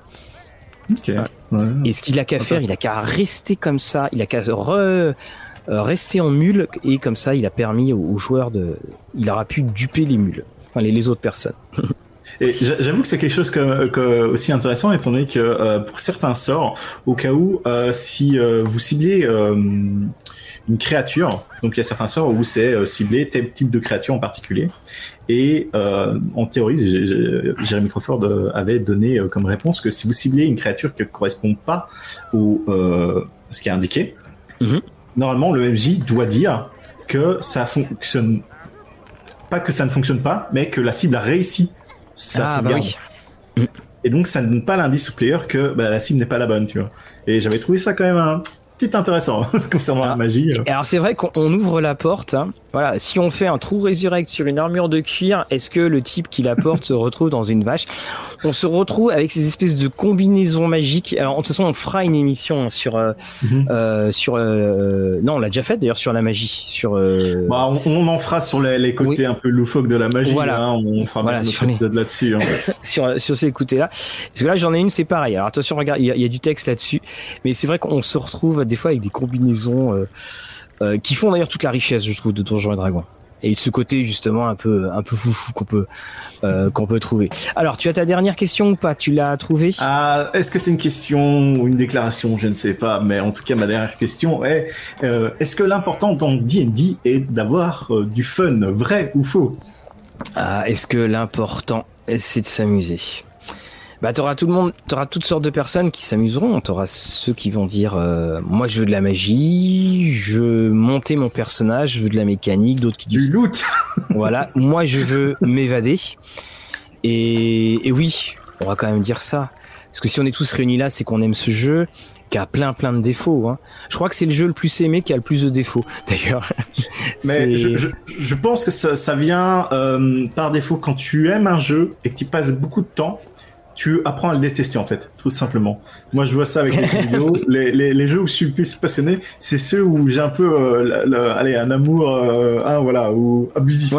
[SPEAKER 1] Et ce qu'il a qu'à faire, il a qu'à rester comme ça, il a qu'à euh, rester en mule et comme ça, il a permis aux, joueurs de, il aura pu duper les mules, enfin les, autres personnes.
[SPEAKER 2] Et j'avoue que c'est quelque chose aussi intéressant étant donné que euh, pour certains sorts, au cas où euh, si vous ciblez une créature, donc il y a certains sorts où c'est ciblé tel type de créature en particulier, et euh, en théorie, Jeremy Crawford euh, avait donné euh, comme réponse que si vous ciblez une créature qui ne correspond pas au ce qui est indiqué, mhm. normalement le MJ doit dire que ça fonctionne pas que ça ne fonctionne pas, mais que la cible a réussi sa ah, bah Et donc ça ne donne pas l'indice au player que bah, la cible n'est pas la bonne, tu vois. Et j'avais trouvé ça quand même c'est intéressant concernant la magie.
[SPEAKER 1] Et alors c'est vrai qu'on ouvre la porte. Hein. Voilà, si on fait un trou résurrect sur une armure de cuir, est-ce que le type qui la porte se retrouve dans une vache? On se retrouve avec ces espèces de combinaisons magiques. Alors de toute façon, on fera une émission sur euh, mhm. euh, sur euh, non, on l'a déjà fait d'ailleurs sur la magie, sur.
[SPEAKER 2] Bah, on, en fera sur les, côtés un peu loufoques de la magie.
[SPEAKER 1] Voilà,
[SPEAKER 2] hein. on fera voilà, sur là-dessus. Hein.
[SPEAKER 1] sur sur ces côtés-là. Parce que là, j'en ai une, c'est pareil. Alors attention, regarde, il y, y, a du texte là-dessus, mais c'est vrai qu'on se retrouve des fois avec des combinaisons euh, euh, qui font d'ailleurs toute la richesse, je trouve, de Donjons et Dragons. Et ce côté justement un peu un peu foufou qu'on peut euh, qu'on peut trouver. Alors, tu as ta dernière question ou pas? Tu l'as trouvée?
[SPEAKER 2] Ah, Est-ce que c'est une question ou une déclaration? Je ne sais pas, mais en tout cas, ma dernière question est est-ce que l'important dans D&D est d'avoir du fun, vrai ou faux?
[SPEAKER 1] Ah, Est-ce que l'important c'est de s'amuser? Bah t'auras tout le monde, t'auras toutes sortes de personnes qui s'amuseront. T'auras ceux qui vont dire, euh, moi je veux de la magie, je veux monter mon personnage, je veux de la mécanique. D'autres qui
[SPEAKER 2] disent du loot.
[SPEAKER 1] voilà, moi je veux m'évader. Et, et oui, on va quand même dire ça, parce que si on est tous réunis là, c'est qu'on aime ce jeu qui a plein plein de défauts. Hein. Je crois que c'est le jeu le plus aimé qui a le plus de défauts, d'ailleurs.
[SPEAKER 2] Mais je, je, je, pense que ça, ça vient euh, par défaut quand tu aimes un jeu et que tu passes beaucoup de temps tu apprends à le détester en fait, tout simplement. Moi, je vois ça avec les vidéos. Les, les, les, jeux où je suis le plus passionné, c'est ceux où j'ai un peu, euh, allez, un amour, euh, hein, voilà, ou abusif.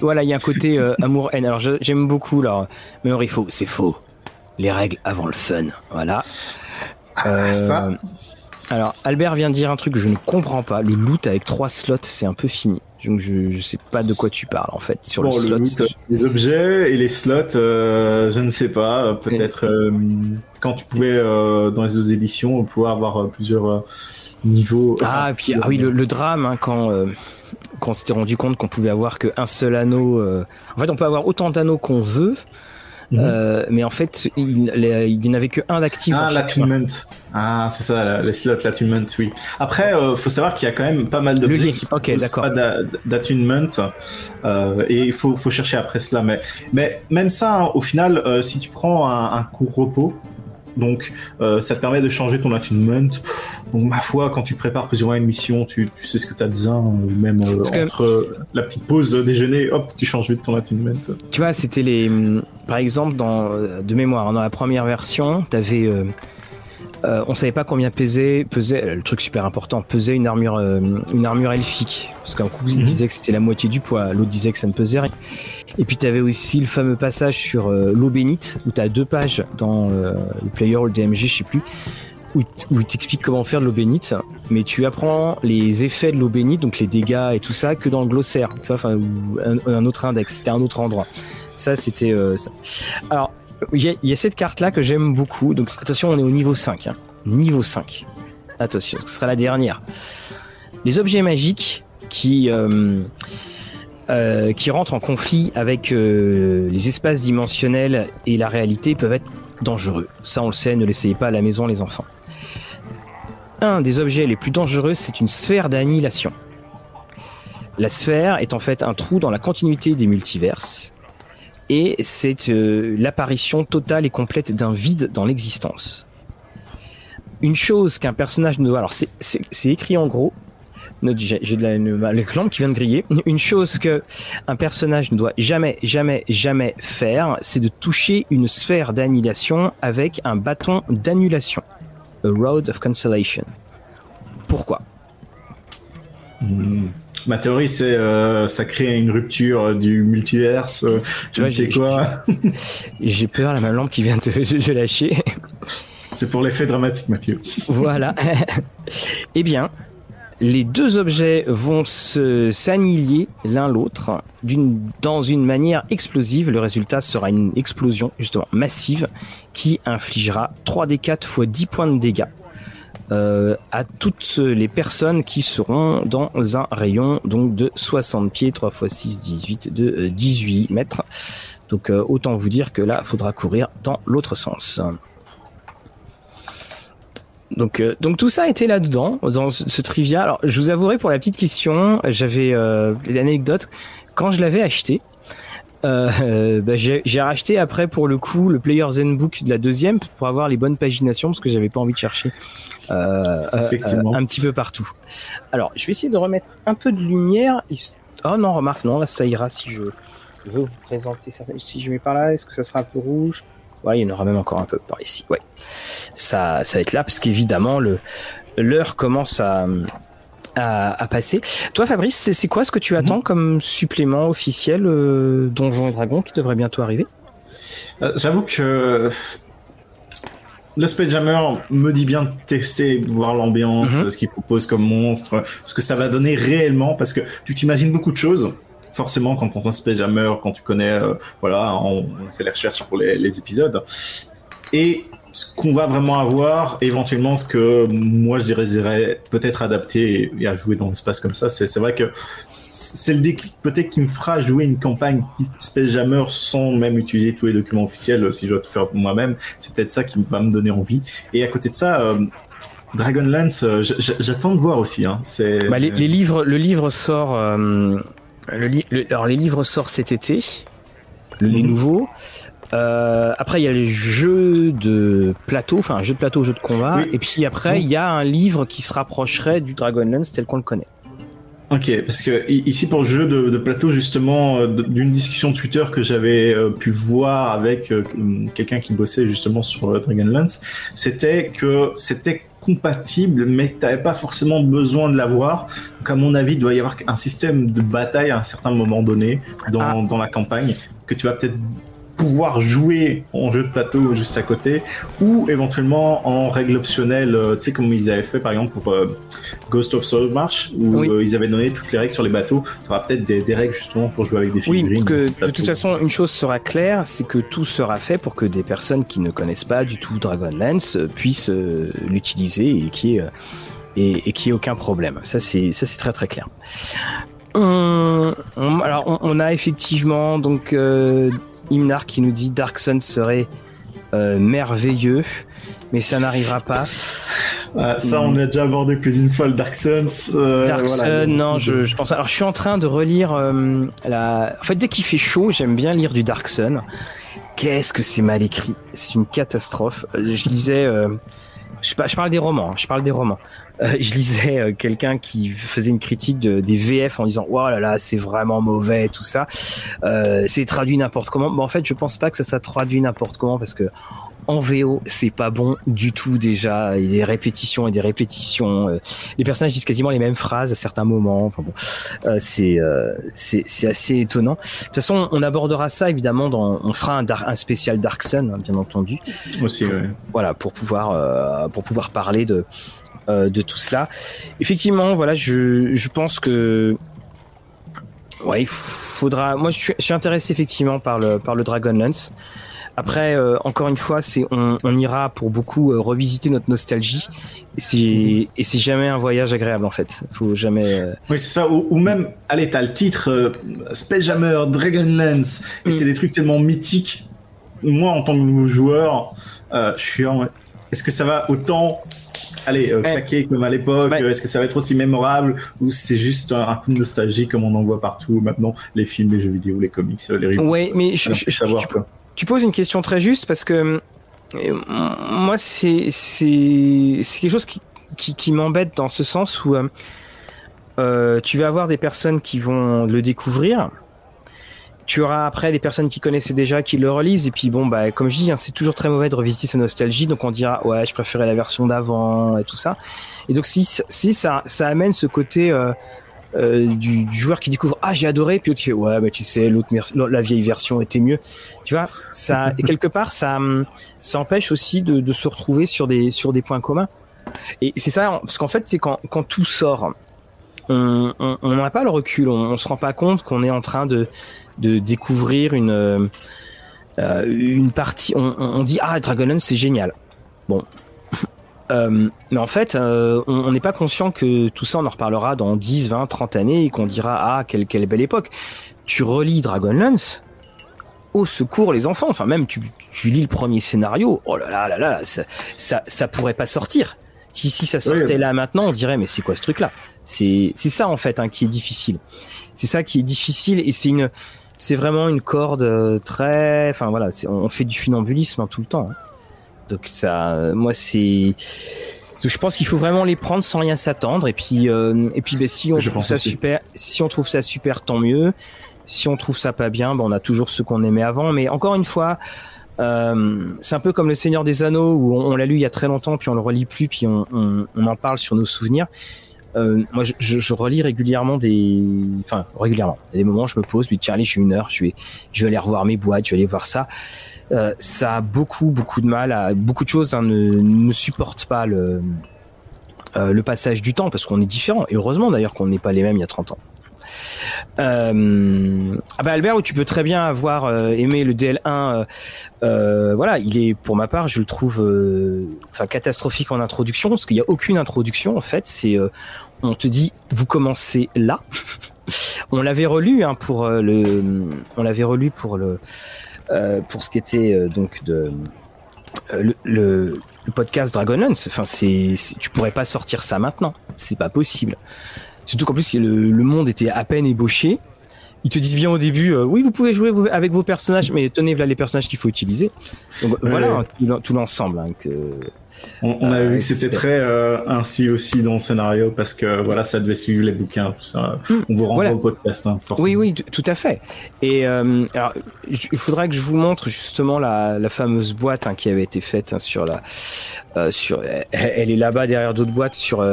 [SPEAKER 1] voilà, il y a un côté euh, amour-haine. Alors, j'aime beaucoup mais il faut, c'est faux. Les règles avant le fun, voilà.
[SPEAKER 2] Ah, ça.
[SPEAKER 1] Alors, Albert vient de dire un truc que je ne comprends pas. Le loot avec trois slots, c'est un peu fini. Donc je, je sais pas de quoi tu parles en fait sur le slot.
[SPEAKER 2] les objets et les slots, euh, je ne sais pas. Peut-être euh, quand tu pouvais euh, dans les autres éditions pouvoir avoir plusieurs niveaux.
[SPEAKER 1] ah, et puis ah oui le, drame hein, quand quand on s'était rendu compte qu'on pouvait avoir qu'un seul anneau. En fait, on peut avoir autant d'anneaux qu'on veut. Mhm. Euh, mais en fait, il, il n'avait que un d'actif.
[SPEAKER 2] Ah, l'attunement. Ah, c'est ça, les slots, l'attunement, oui. Après, euh, faut savoir qu'il y a quand même pas mal de
[SPEAKER 1] qui ok, d'accord.
[SPEAKER 2] d'attunement, euh, et il faut, faut chercher après cela. Mais, mais même ça, hein, au final, euh, si tu prends un, un court repos, donc, euh, ça te permet de changer ton attunement. Donc, ma foi, quand tu prépares plus ou moins une mission, tu, sais ce que tu as besoin, euh, même euh, entre la petite pause déjeuner, hop, tu changes vite ton attunement.
[SPEAKER 1] Tu vois, c'était les. Par exemple, dans, de mémoire, dans la première version, tu avais euh, on savait pas combien pesait, pesait le truc super important, pesait une armure, euh, une armure elfique, parce qu'un coup il mhm. disait que c'était la moitié du poids, l'autre disait que ça ne pesait rien. Et puis tu avais aussi le fameux passage sur euh, l'eau bénite, où tu as deux pages dans le player ou le DMG, je sais plus, où, où t'explique comment faire de l'eau bénite, mais tu apprends les effets de l'eau bénite, donc les dégâts et tout ça, que dans le glossaire, tu vois, enfin, ou un, autre index, c'était un autre endroit. Ça, c'était ça. Alors, il y, a cette carte là que j'aime beaucoup. Donc attention, on est au niveau 5. Hein. Niveau 5. Attention, ce sera la dernière. Les objets magiques qui, euh, euh, qui rentrent en conflit avec euh, les espaces dimensionnels et la réalité peuvent être dangereux. Ça, on le sait, ne l'essayez pas à la maison, les enfants. Un des objets les plus dangereux, c'est une sphère d'annihilation. La sphère est en fait un trou dans la continuité des multiverses et c'est euh, l'apparition totale et complète d'un vide dans l'existence. Une chose qu'un personnage ne doit... Alors c'est écrit en gros, j'ai de la lampe qui vient de griller. Une chose que un personnage ne doit jamais, jamais, jamais faire, c'est de toucher une sphère d'annihilation avec un bâton d'annulation. A Road of Cancellation. Pourquoi?
[SPEAKER 2] Ma théorie, c'est euh, ça crée une rupture du multiverse. Euh, je ne sais quoi.
[SPEAKER 1] J'ai peur, la même lampe qui vient de, lâcher.
[SPEAKER 2] C'est pour l'effet dramatique, Mathieu.
[SPEAKER 1] Voilà. eh bien, les deux objets vont s'annihiler l'un l'autre dans une manière explosive. Le résultat sera une explosion justement massive qui infligera 3d4 x 10 points de dégâts euh, à toutes les personnes qui seront dans un rayon donc de 60 pieds, 3 x 6, 18, de 18 euh, mètres. Donc euh, autant vous dire que là, faudra courir dans l'autre sens. Donc, donc tout ça était là-dedans, dans ce, trivia. Alors je vous avouerai pour la petite question, j'avais l'anecdote, quand je l'avais acheté, euh, bah, j'ai racheté après pour le coup le Player's Handbook de la deuxième pour avoir les bonnes paginations parce que j'avais pas envie de chercher euh, un petit peu partout. Alors, je vais essayer de remettre un peu de lumière. Oh non, remarque, non, là ça ira si je veux vous présenter Si je mets par là, est-ce que ça sera un peu rouge? Ouais, il y en aura même encore un peu par ici. Ouais, ça, ça va être là parce qu'évidemment le l'heure commence à à, passer. Toi, Fabrice, c'est quoi ce que tu mhm. attends comme supplément officiel euh, Donjons et Dragons qui devrait bientôt arriver?
[SPEAKER 2] Euh, J'avoue que le Spelljammer me dit bien de tester, voir l'ambiance, mhm. ce qu'il propose comme monstre, ce que ça va donner réellement, parce que tu t'imagines beaucoup de choses. Forcément, quand on entend Spelljammer, quand tu connais, euh, voilà, on, fait les recherches pour les, épisodes. Et ce qu'on va vraiment avoir, éventuellement ce que moi je dirais peut-être adapté et à jouer dans l'espace comme ça, c'est vrai que c'est le déclic peut-être qui me fera jouer une campagne type Spelljammer sans même utiliser tous les documents officiels si je dois tout faire moi-même. C'est peut-être ça qui va me donner envie. Et à côté de ça, euh, Dragonlance, euh, j'attends de voir aussi. Hein.
[SPEAKER 1] Bah, les, livres, le livre sort. Euh, le, alors les livres sortent cet été, les mhm. nouveaux. Euh, après, il y a les jeux de plateau, enfin, jeux de plateau, jeux de combat. Et puis après, il y a un livre qui se rapprocherait du Dragonlance tel qu'on le connaît.
[SPEAKER 2] Ok, parce que ici pour le jeu de, plateau, justement, euh, d'une discussion Twitter que j'avais euh, pu voir avec quelqu'un qui bossait justement sur Dragonlance, c'était que c'était compatible, mais que tu n'avais pas forcément besoin de l'avoir. Donc à mon avis, il doit y avoir un système de bataille à un certain moment donné dans, ah. dans la campagne que tu vas peut-être pouvoir jouer en jeu de plateau juste à côté ou éventuellement en règle optionnelle, euh, tu sais comme ils avaient fait par exemple pour euh, Ghost of March où euh, ils avaient donné toutes les règles sur les bateaux. Tu auras peut-être des, règles justement pour jouer avec des figurines.
[SPEAKER 1] Oui, que de toute façon une chose sera claire, c'est que tout sera fait pour que des personnes qui ne connaissent pas du tout Dragonlance puissent l'utiliser et qui est et, qui ait aucun problème. Ça c'est ça c'est très très clair. alors on, a effectivement donc Imnar qui nous dit Dark Sun serait euh, merveilleux, mais ça n'arrivera pas.
[SPEAKER 2] ça, on a déjà abordé plus d'une fois le Dark Sun.
[SPEAKER 1] Euh, Dark Sun, non, je, je, pense. Alors, je suis en train de relire euh, la. En fait, dès qu'il fait chaud, j'aime bien lire du Dark Sun. Qu'est-ce que c'est mal écrit C'est une catastrophe. Je lisais. Je, je, parle des romans. Hein, je parle des romans. Euh, je lisais euh, quelqu'un qui faisait une critique de, des VF en disant oh là là c'est vraiment mauvais tout ça. Euh, c'est traduit n'importe comment. Mais en fait je pense pas que ça soit traduit n'importe comment parce que en VO c'est pas bon du tout déjà. Il y a des répétitions et des répétitions. Euh, les personnages disent quasiment les mêmes phrases à certains moments. Enfin bon c'est c'est assez étonnant. De toute façon on abordera ça évidemment dans on fera un, un spécial Dark Sun hein, bien entendu.
[SPEAKER 2] Aussi ouais.
[SPEAKER 1] voilà pour pouvoir pour pouvoir parler de euh, de tout cela. Effectivement, voilà, je, je pense que ouais, il faudra. Moi, je suis, intéressé effectivement par le par le Dragonlance. Après, euh, encore une fois, c'est on, on, ijera pour beaucoup euh, revisiter notre nostalgie. Et c'est jamais un voyage agréable en fait. Faut jamais.
[SPEAKER 2] Oui, c'est ça. Ou, même, allez, t'as le titre Spelljammer, Dragonlance, et mm. c'est des trucs tellement mythiques. Moi, en tant que nouveau joueur, je suis en. Est-ce que ça va autant allez, euh, claquer comme à l'époque Est-ce que ça va être aussi mémorable ou c'est juste un, coup de nostalgie comme on en voit partout maintenant les films, les jeux vidéo, les comics, les
[SPEAKER 1] revues Oui, mais je, savoir, tu, poses une question très juste parce que euh, moi c'est c'est quelque chose qui qui, qui m'embête dans ce sens où euh, tu vas avoir des personnes qui vont le découvrir tu auras après des personnes qui connaissaient déjà qui le relisent. Et puis bon bah comme je dis hein, c'est toujours très mauvais de revisiter sa nostalgie. Donc on dira ouais je préférais la version d'avant et tout ça. Et donc si si ça ça amène ce côté euh, euh, du, joueur qui découvre ah j'ai adoré. Puis l'autre qui fait ouais mais tu sais l'autre la vieille version était mieux. Tu vois ça et quelque part ça ça empêche aussi de, de se retrouver sur des sur des points communs. Et c'est ça parce qu'en fait c'est quand quand tout sort on n'a pas le recul, on, on se rend pas compte qu'on est en train de de découvrir une euh, une partie. On, dit ah Dragonlance c'est génial. Bon. Euh, mais en fait, euh, on n'est pas conscient que tout ça, on en reparlera dans 10, 20, 30 années et qu'on dira ah quelle, quelle belle époque. Tu relis Dragonlance, au secours les enfants. Enfin même tu, tu lis le premier scénario, oh là là là là, ça, ça, ça pourrait pas sortir. Si si ça sortait là maintenant, on dirait mais c'est quoi ce truc là C'est c'est ça en fait hein, qui est difficile. C'est ça qui est difficile et c'est une c'est vraiment une corde euh, très, enfin voilà, on fait du funambulisme hein, tout le temps. Hein. Donc ça, moi c'est, je pense qu'il faut vraiment les prendre sans rien s'attendre. Et puis, euh, et puis, ben, si on trouve ça super, si on trouve ça super, tant mieux. Si on trouve ça pas bien, ben, on a toujours ce qu'on aimait avant. Mais encore une fois, euh, c'est un peu comme le Seigneur des Anneaux où on, l'a lu il y a très longtemps, puis on le relit plus, puis on, on, on en parle sur nos souvenirs. Euh, moi, je, je, relis régulièrement des, enfin régulièrement. Il y a des moments, je me pose, puis Charlie, j'ai une heure, je vais, je vais aller revoir mes boîtes, je vais aller voir ça. Euh, ça a beaucoup, beaucoup de mal. À, beaucoup de choses hein, ne, ne supportent pas le, euh, le passage du temps parce qu'on est différent. Et heureusement d'ailleurs qu'on n'est pas les mêmes il y a 30 ans. Euh, ah bah Albert, où tu peux très bien avoir euh, aimé le DL1. Euh, voilà, il est pour ma part, je le trouve, catastrophique en introduction parce qu'il n'y a aucune introduction en fait. C'est, on te dit, vous commencez là. on l'avait relu hein, pour le, on l'avait relu pour le, pour ce qui était donc de le, le, podcast Dragonlance. Enfin, c'est, tu pourrais pas sortir ça maintenant. C'est pas possible. Surtout qu'en plus, le, le, monde était à peine ébauché. Ils te disent bien au début, euh, oui, vous pouvez jouer avec vos personnages, mais tenez, là les personnages qu'il faut utiliser. Donc voilà tout, l'ensemble. Hein, que,
[SPEAKER 2] on, on, avait vu que c'était très euh, ainsi aussi dans le scénario parce que voilà, ça devait suivre les bouquins, tout ça. Hmm. On vous renvoie au podcast, hein, forcément.
[SPEAKER 1] Oui, oui, tout à fait. Et euh, alors, il faudra que je vous montre justement la, la fameuse boîte hein, qui avait été faite hein, sur la, euh, sur, elle est là-bas derrière d'autres boîtes sur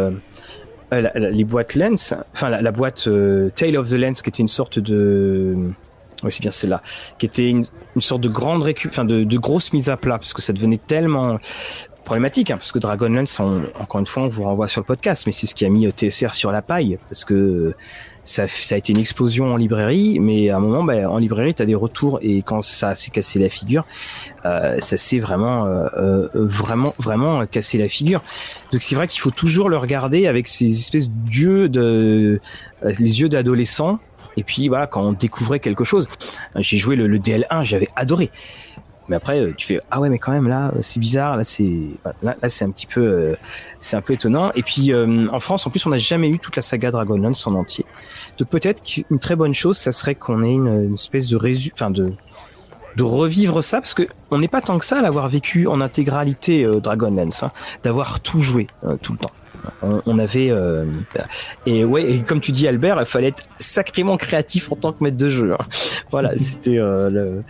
[SPEAKER 1] euh, euh, les boîtes Lens, enfin la, boîte euh, Tale of the Lens, qui était une sorte de, oui c'est bien celle-là, qui était une, sorte de grande récup, enfin de, de grosse mise à plat, parce que ça devenait tellement problématique, hein, parce que Dragonlance, encore une fois, on vous renvoie sur le podcast, mais c'est ce qui a mis TSR sur la paille, parce que ça, ça a été une explosion en librairie, mais à un moment, ben, en librairie, tu as des retours, et quand ça s'est cassé la figure, euh, ça s'est vraiment, euh, euh, vraiment, vraiment cassé la figure. Donc c'est vrai qu'il faut toujours le regarder avec ces espèces d'yeux de, les yeux d'adolescent. Et puis voilà, quand on découvrait quelque chose, j'ai joué le, le DL1, j'avais adoré. Mais après, tu fais ah ouais, mais quand même là, c'est bizarre. Là, c'est là, c'est un petit peu, c'est un peu étonnant. Et puis en France, en plus, on n'a jamais eu toute la saga Dragonlance en entier. Donc peut-être qu'une très bonne chose, ça serait qu'on ait une, espèce de résu, enfin de de revivre ça parce que on n'est pas tant que ça à l'avoir vécu en intégralité Dragonlance, hein, d'avoir tout joué tout le temps. On, avait et ouais et comme tu dis Albert il fallait être sacrément créatif en tant que maître de jeu hein. voilà c'était le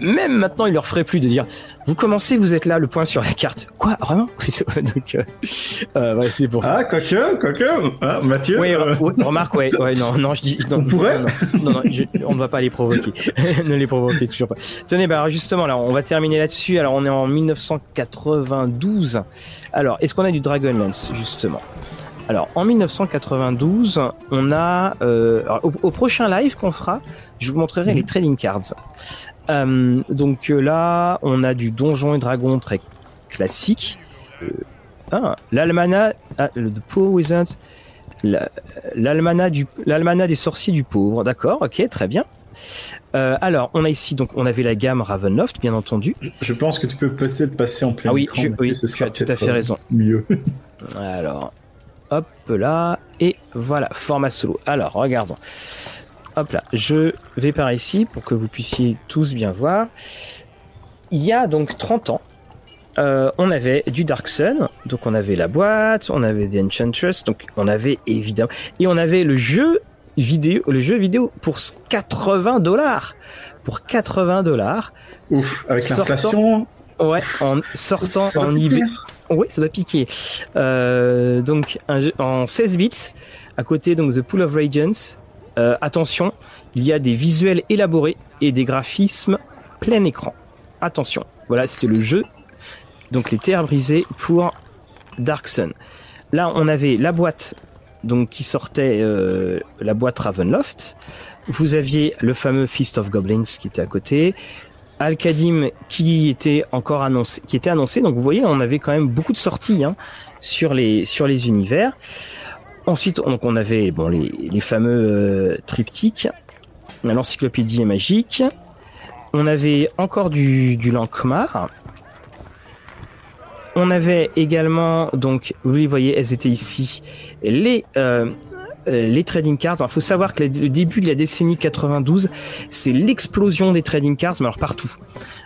[SPEAKER 1] même maintenant, il leur ferait plus de dire vous commencez, vous êtes là, le point sur la carte. Quoi, vraiment Donc, euh, euh, ouais, c'est pour
[SPEAKER 2] ça. Ah, quoique, quoique, ah, Mathieu.
[SPEAKER 1] Oui, remarque, ouais, ouais, non, non, je dis, non,
[SPEAKER 2] on pourrait.
[SPEAKER 1] Non, non, on ne va pas les provoquer, ne les provoquer toujours pas. Tenez, bah justement, là, on va terminer là-dessus. Alors, on est en 1992. Alors, est-ce qu'on a du Dragonlance justement? Alors, en 1992, on a euh, au, prochain live qu'on fera, je vous montrerai les trading cards. Euh, donc euh, là, on a du Donjon et Dragon très classique. Euh, ah, l'Almana, ah, le Poor Wizard, l'Almana du, des sorciers du pauvre. D'accord, ok, très bien. Euh, alors, on a ici donc on avait la gamme Ravenloft, bien entendu.
[SPEAKER 2] Je, pense que tu peux passer de passer en plein
[SPEAKER 1] ah oui, écran, oui, tu as tout à fait raison.
[SPEAKER 2] Mieux.
[SPEAKER 1] alors, hop là et voilà, format solo. Alors, regardons. Hop là, je vais par ici pour que vous puissiez tous bien voir. Il y a donc 30 ans, euh, on avait du Dark Sun, donc on avait la boîte, on avait The Enchantress, donc on avait évidemment, et on avait le jeu vidéo, le jeu vidéo pour 80 dollars, pour 80 dollars.
[SPEAKER 2] Ouf, avec l'inflation.
[SPEAKER 1] Ouais, en sortant en eBay. Oui, ça doit piquer. Euh, donc un jeu en 16 bits, à côté donc The Pool of Radiance, euh, attention, il y a des visuels élaborés et des graphismes plein écran. Attention, voilà, c'était le jeu. Donc les terres brisées pour Dark Sun. Là, on avait la boîte donc qui sortait, euh, la boîte Ravenloft. Vous aviez le fameux Feast of Goblins qui était à côté. Al-Kadim qui était encore annoncé, qui était annoncé. Donc vous voyez, on avait quand même beaucoup de sorties hein, sur les univers. Ensuite, donc, on avait bon, les, fameux euh, triptyques, l'encyclopédie magique. On avait encore du, du Lankmar. On avait également, donc, vous les voyez, elles étaient ici, les, euh, les trading cards. Il faut savoir que le début de la décennie 92, c'est l'explosion des trading cards, mais alors partout.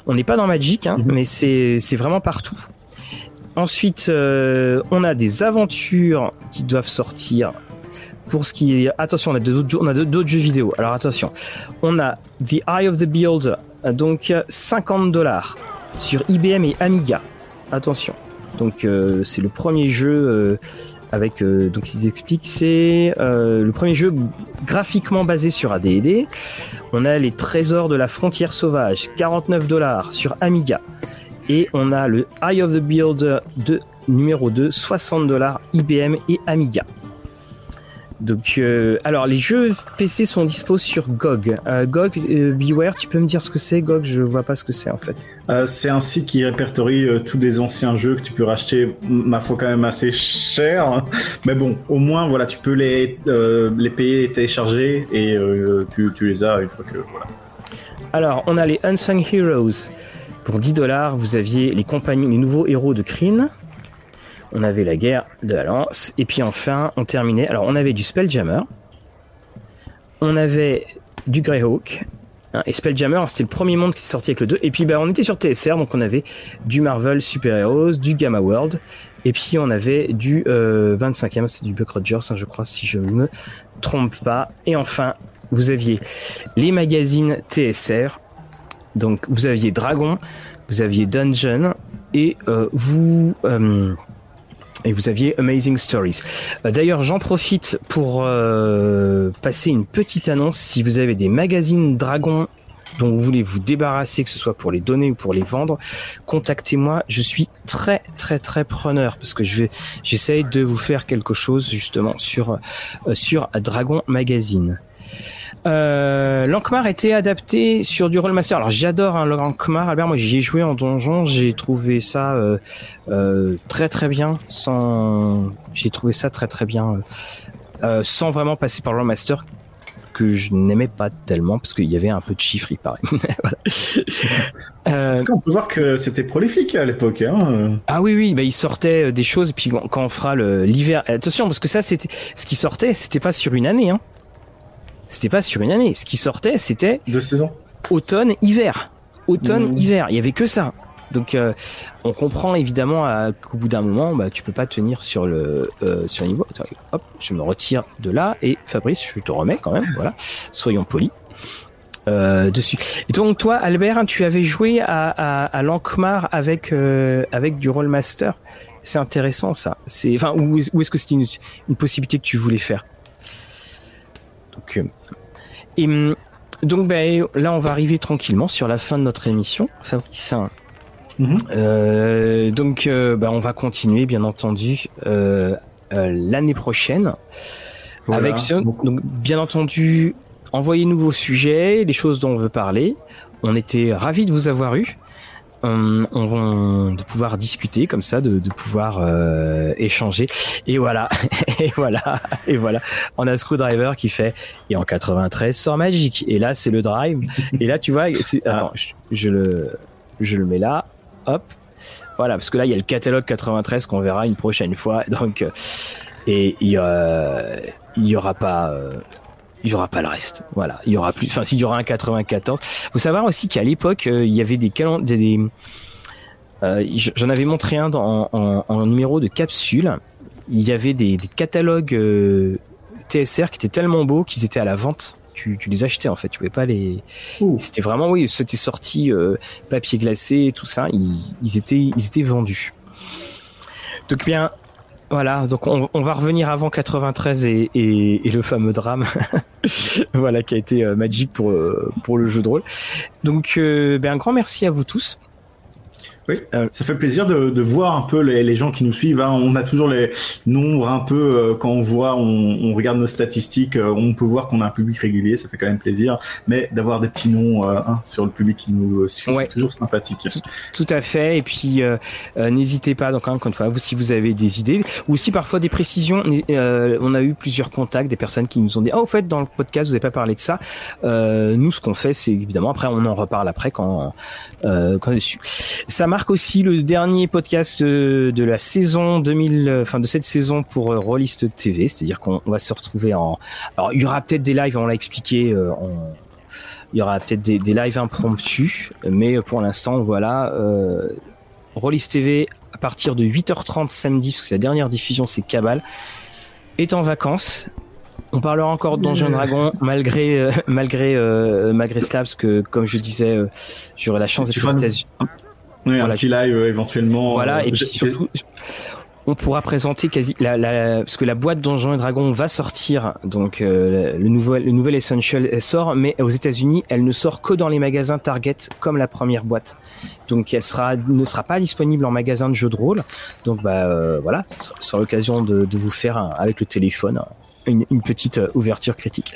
[SPEAKER 1] On n'est pas dans Magic, hein, mhm. mais c'est vraiment partout. Ensuite, on a des aventures qui doivent sortir. Pour ce qui est attention on a d'autres jeux vidéo. Alors attention. On a The Eye of the Beholder donc 50 dollars sur IBM et Amiga. Attention. Donc euh, c'est le premier jeu euh, avec euh, donc ils expliquent c'est le premier jeu graphiquement basé sur AD&D on a les trésors de la frontière sauvage 49 dollars sur Amiga et on a le Eye of the Beholder de numéro 2 60 dollars IBM et Amiga donc, euh, alors les jeux PC sont dispo sur GOG. Euh, GOG, euh, Beware, tu peux me dire ce que c'est GOG Je vois pas ce que c'est en fait.
[SPEAKER 2] c'est un site qui répertorie tous des anciens jeux que tu peux racheter, ma foi quand même assez cher. Mais bon, au moins voilà, tu peux les les payer, et télécharger et tu, tu, les as une fois que voilà.
[SPEAKER 1] Alors, on a les Unsung Heroes. Pour 10 dollars, vous aviez les compagnons, les nouveaux héros de Kryn on avait la guerre de la lance, et puis enfin, on terminait. Alors, on avait du Spelljammer, on avait du Greyhawk, hein, et Spelljammer, c'était le premier monde qui est sorti avec le 2. Et puis, ben, on était sur TSR, donc on avait du Marvel Super Heroes, du Gamma World, et puis on avait du 25e, euh, c'est du Buck Rogers, hein, je crois, si je ne me trompe pas. Et enfin, vous aviez les magazines TSR, donc vous aviez Dragon, vous aviez Dungeon, et euh, vous. Euh, et vous aviez Amazing Stories. Euh, d'ailleurs, j'en profite pour passer une petite annonce. Si vous avez des magazines Dragon dont vous voulez vous débarrasser, que ce soit pour les donner ou pour les vendre, contactez-moi. Je suis très très très preneur parce que je j'essaye de vous faire quelque chose justement sur Dragon Magazine. Euh, Lankmar était adapté sur du Rollmaster. Alors j'adore hein, Lankmar, Albert. Moi j'y ai joué en donjon, j'ai trouvé ça euh, euh, très très bien. Sans, j'ai trouvé ça très très bien, euh, sans vraiment passer par le Rollmaster que je n'aimais pas tellement parce qu'il y avait un peu de chiffres, il paraît.
[SPEAKER 2] euh, on peut voir que c'était prolifique à l'époque. Hein
[SPEAKER 1] ah oui, oui, bah, il sortait des choses. Et puis quand on fera l'hiver, attention parce que ça, c'était ce qui sortait, c'était pas sur une année. Hein c'était pas sur une année. Ce qui sortait, c'était
[SPEAKER 2] deux saisons.
[SPEAKER 1] Automne, hiver. Automne, mmh. hiver. Il y avait que ça. Donc, euh, on comprend évidemment qu'au bout d'un moment, bah, tu peux pas tenir sur le euh, sur le niveau. hop, je me retire de là et Fabrice, je te remets quand même. Voilà, soyons polis. Euh, dessus. Et donc toi, Albert, tu avais joué à, à, à Lankmar avec avec du Rollmaster. C'est intéressant ça. C'est enfin où, est-ce que c'était une, une possibilité que tu voulais faire? Donc, euh, et hum, donc ben, là, on va arriver tranquillement sur la fin de notre émission, Fabrice. Mhm. Euh, donc, euh, ben, on va continuer, bien entendu, l'année prochaine. Avec donc, bien entendu, envoyez-nous vos sujets, les choses dont on veut parler. On était ravis de vous avoir eu on, on, de pouvoir discuter comme ça, de, pouvoir euh, échanger. Et voilà, et voilà, et voilà. On a Screwdriver qui fait et en 93 sort Magic. Et là c'est le drive. Et là tu vois, attends, je, le je le mets là, hop. Voilà, parce que là il y a le catalogue 93 qu'on verra une prochaine fois. Donc euh, et il y, y aura pas euh, il y aura pas le reste. Voilà, il y aura plus. Enfin, s'il y aura un 94. Faut savoir aussi qu'à l'époque, euh, il y avait des calendriers. Euh, J'en avais montré un dans, en, numéro de capsule. Il y avait des, catalogues euh, TSR qui étaient tellement beaux qu'ils étaient à la vente. Tu, tu, les achetais en fait, tu pouvais pas les. C'était vraiment oui, c'était sorti euh, papier glacé, tout ça. Ils, ils, étaient ils étaient vendus. Donc bien, voilà, donc on, va revenir avant 93 et, et, le fameux drame, voilà, qui a été euh, magique pour euh, pour le jeu de rôle. Donc, euh, ben un grand merci à vous tous.
[SPEAKER 2] Oui, euh, ça fait plaisir de, de voir un peu les, les, gens qui nous suivent. Hein. On a toujours les nombres un peu euh, quand on voit, on, on, regarde nos statistiques, euh, on peut voir qu'on a un public régulier, ça fait quand même plaisir. Mais d'avoir des petits noms hein, sur le public qui nous suit, c'est toujours sympathique.
[SPEAKER 1] Tout, à fait. Et puis n'hésitez pas, donc encore une fois, vous si vous avez des idées ou aussi parfois des précisions. on a eu plusieurs contacts, des personnes qui nous ont dit, ah au fait dans le podcast vous n'avez pas parlé de ça. nous ce qu'on fait, c'est évidemment après on en reparle après quand quand dessus. Ça marque aussi le dernier podcast de, la saison 2000, enfin de cette saison pour Rollist TV, c'est-à-dire qu'on va se retrouver en. Alors il y aura peut-être des lives, on l'a expliqué. Il y aura peut-être des, des, lives impromptus, mais pour l'instant, voilà. Euh, Rollist TV à partir de 8h30 samedi, parce que la dernière diffusion c'est Cabal, est en vacances. On parlera encore de Donjon Dragon malgré euh, malgré euh, malgré cela parce que comme je disais euh, j'aurai la chance d'être aux États-Unis.
[SPEAKER 2] Oui, un petit live éventuellement.
[SPEAKER 1] Voilà et puis surtout on pourra présenter quasi la, la, parce que la boîte Donjons et Dragons va sortir donc euh, le nouvel le nouvel essential elle sort mais aux États-Unis elle ne sort que dans les magasins Target comme la première boîte donc elle sera ne sera pas disponible en magasin de jeux de rôle donc bah euh, voilà ce sera l'occasion de, de, vous faire avec le téléphone une, petite euh, ouverture critique.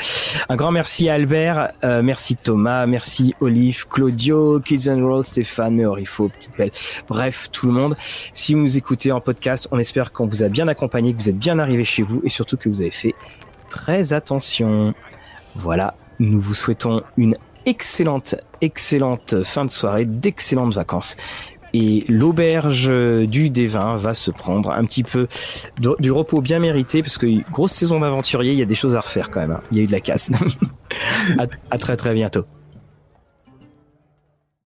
[SPEAKER 1] Un grand merci à Albert, euh, merci Thomas, merci Olive, Claudio, Kids and Roll, Stéphane, Meorifo, Petite Belle, bref, tout le monde. Si vous nous écoutez en podcast, on espère qu'on vous a bien accompagné, que vous êtes bien arrivé chez vous et surtout que vous avez fait très attention. Voilà, nous vous souhaitons une excellente, excellente fin de soirée, d'excellentes vacances et l'auberge du D20 va se prendre un petit peu du repos bien mérité parce que grosse saison d'aventurier, il y a des choses à refaire quand même. Hein. Il y a eu de la casse. à très très bientôt.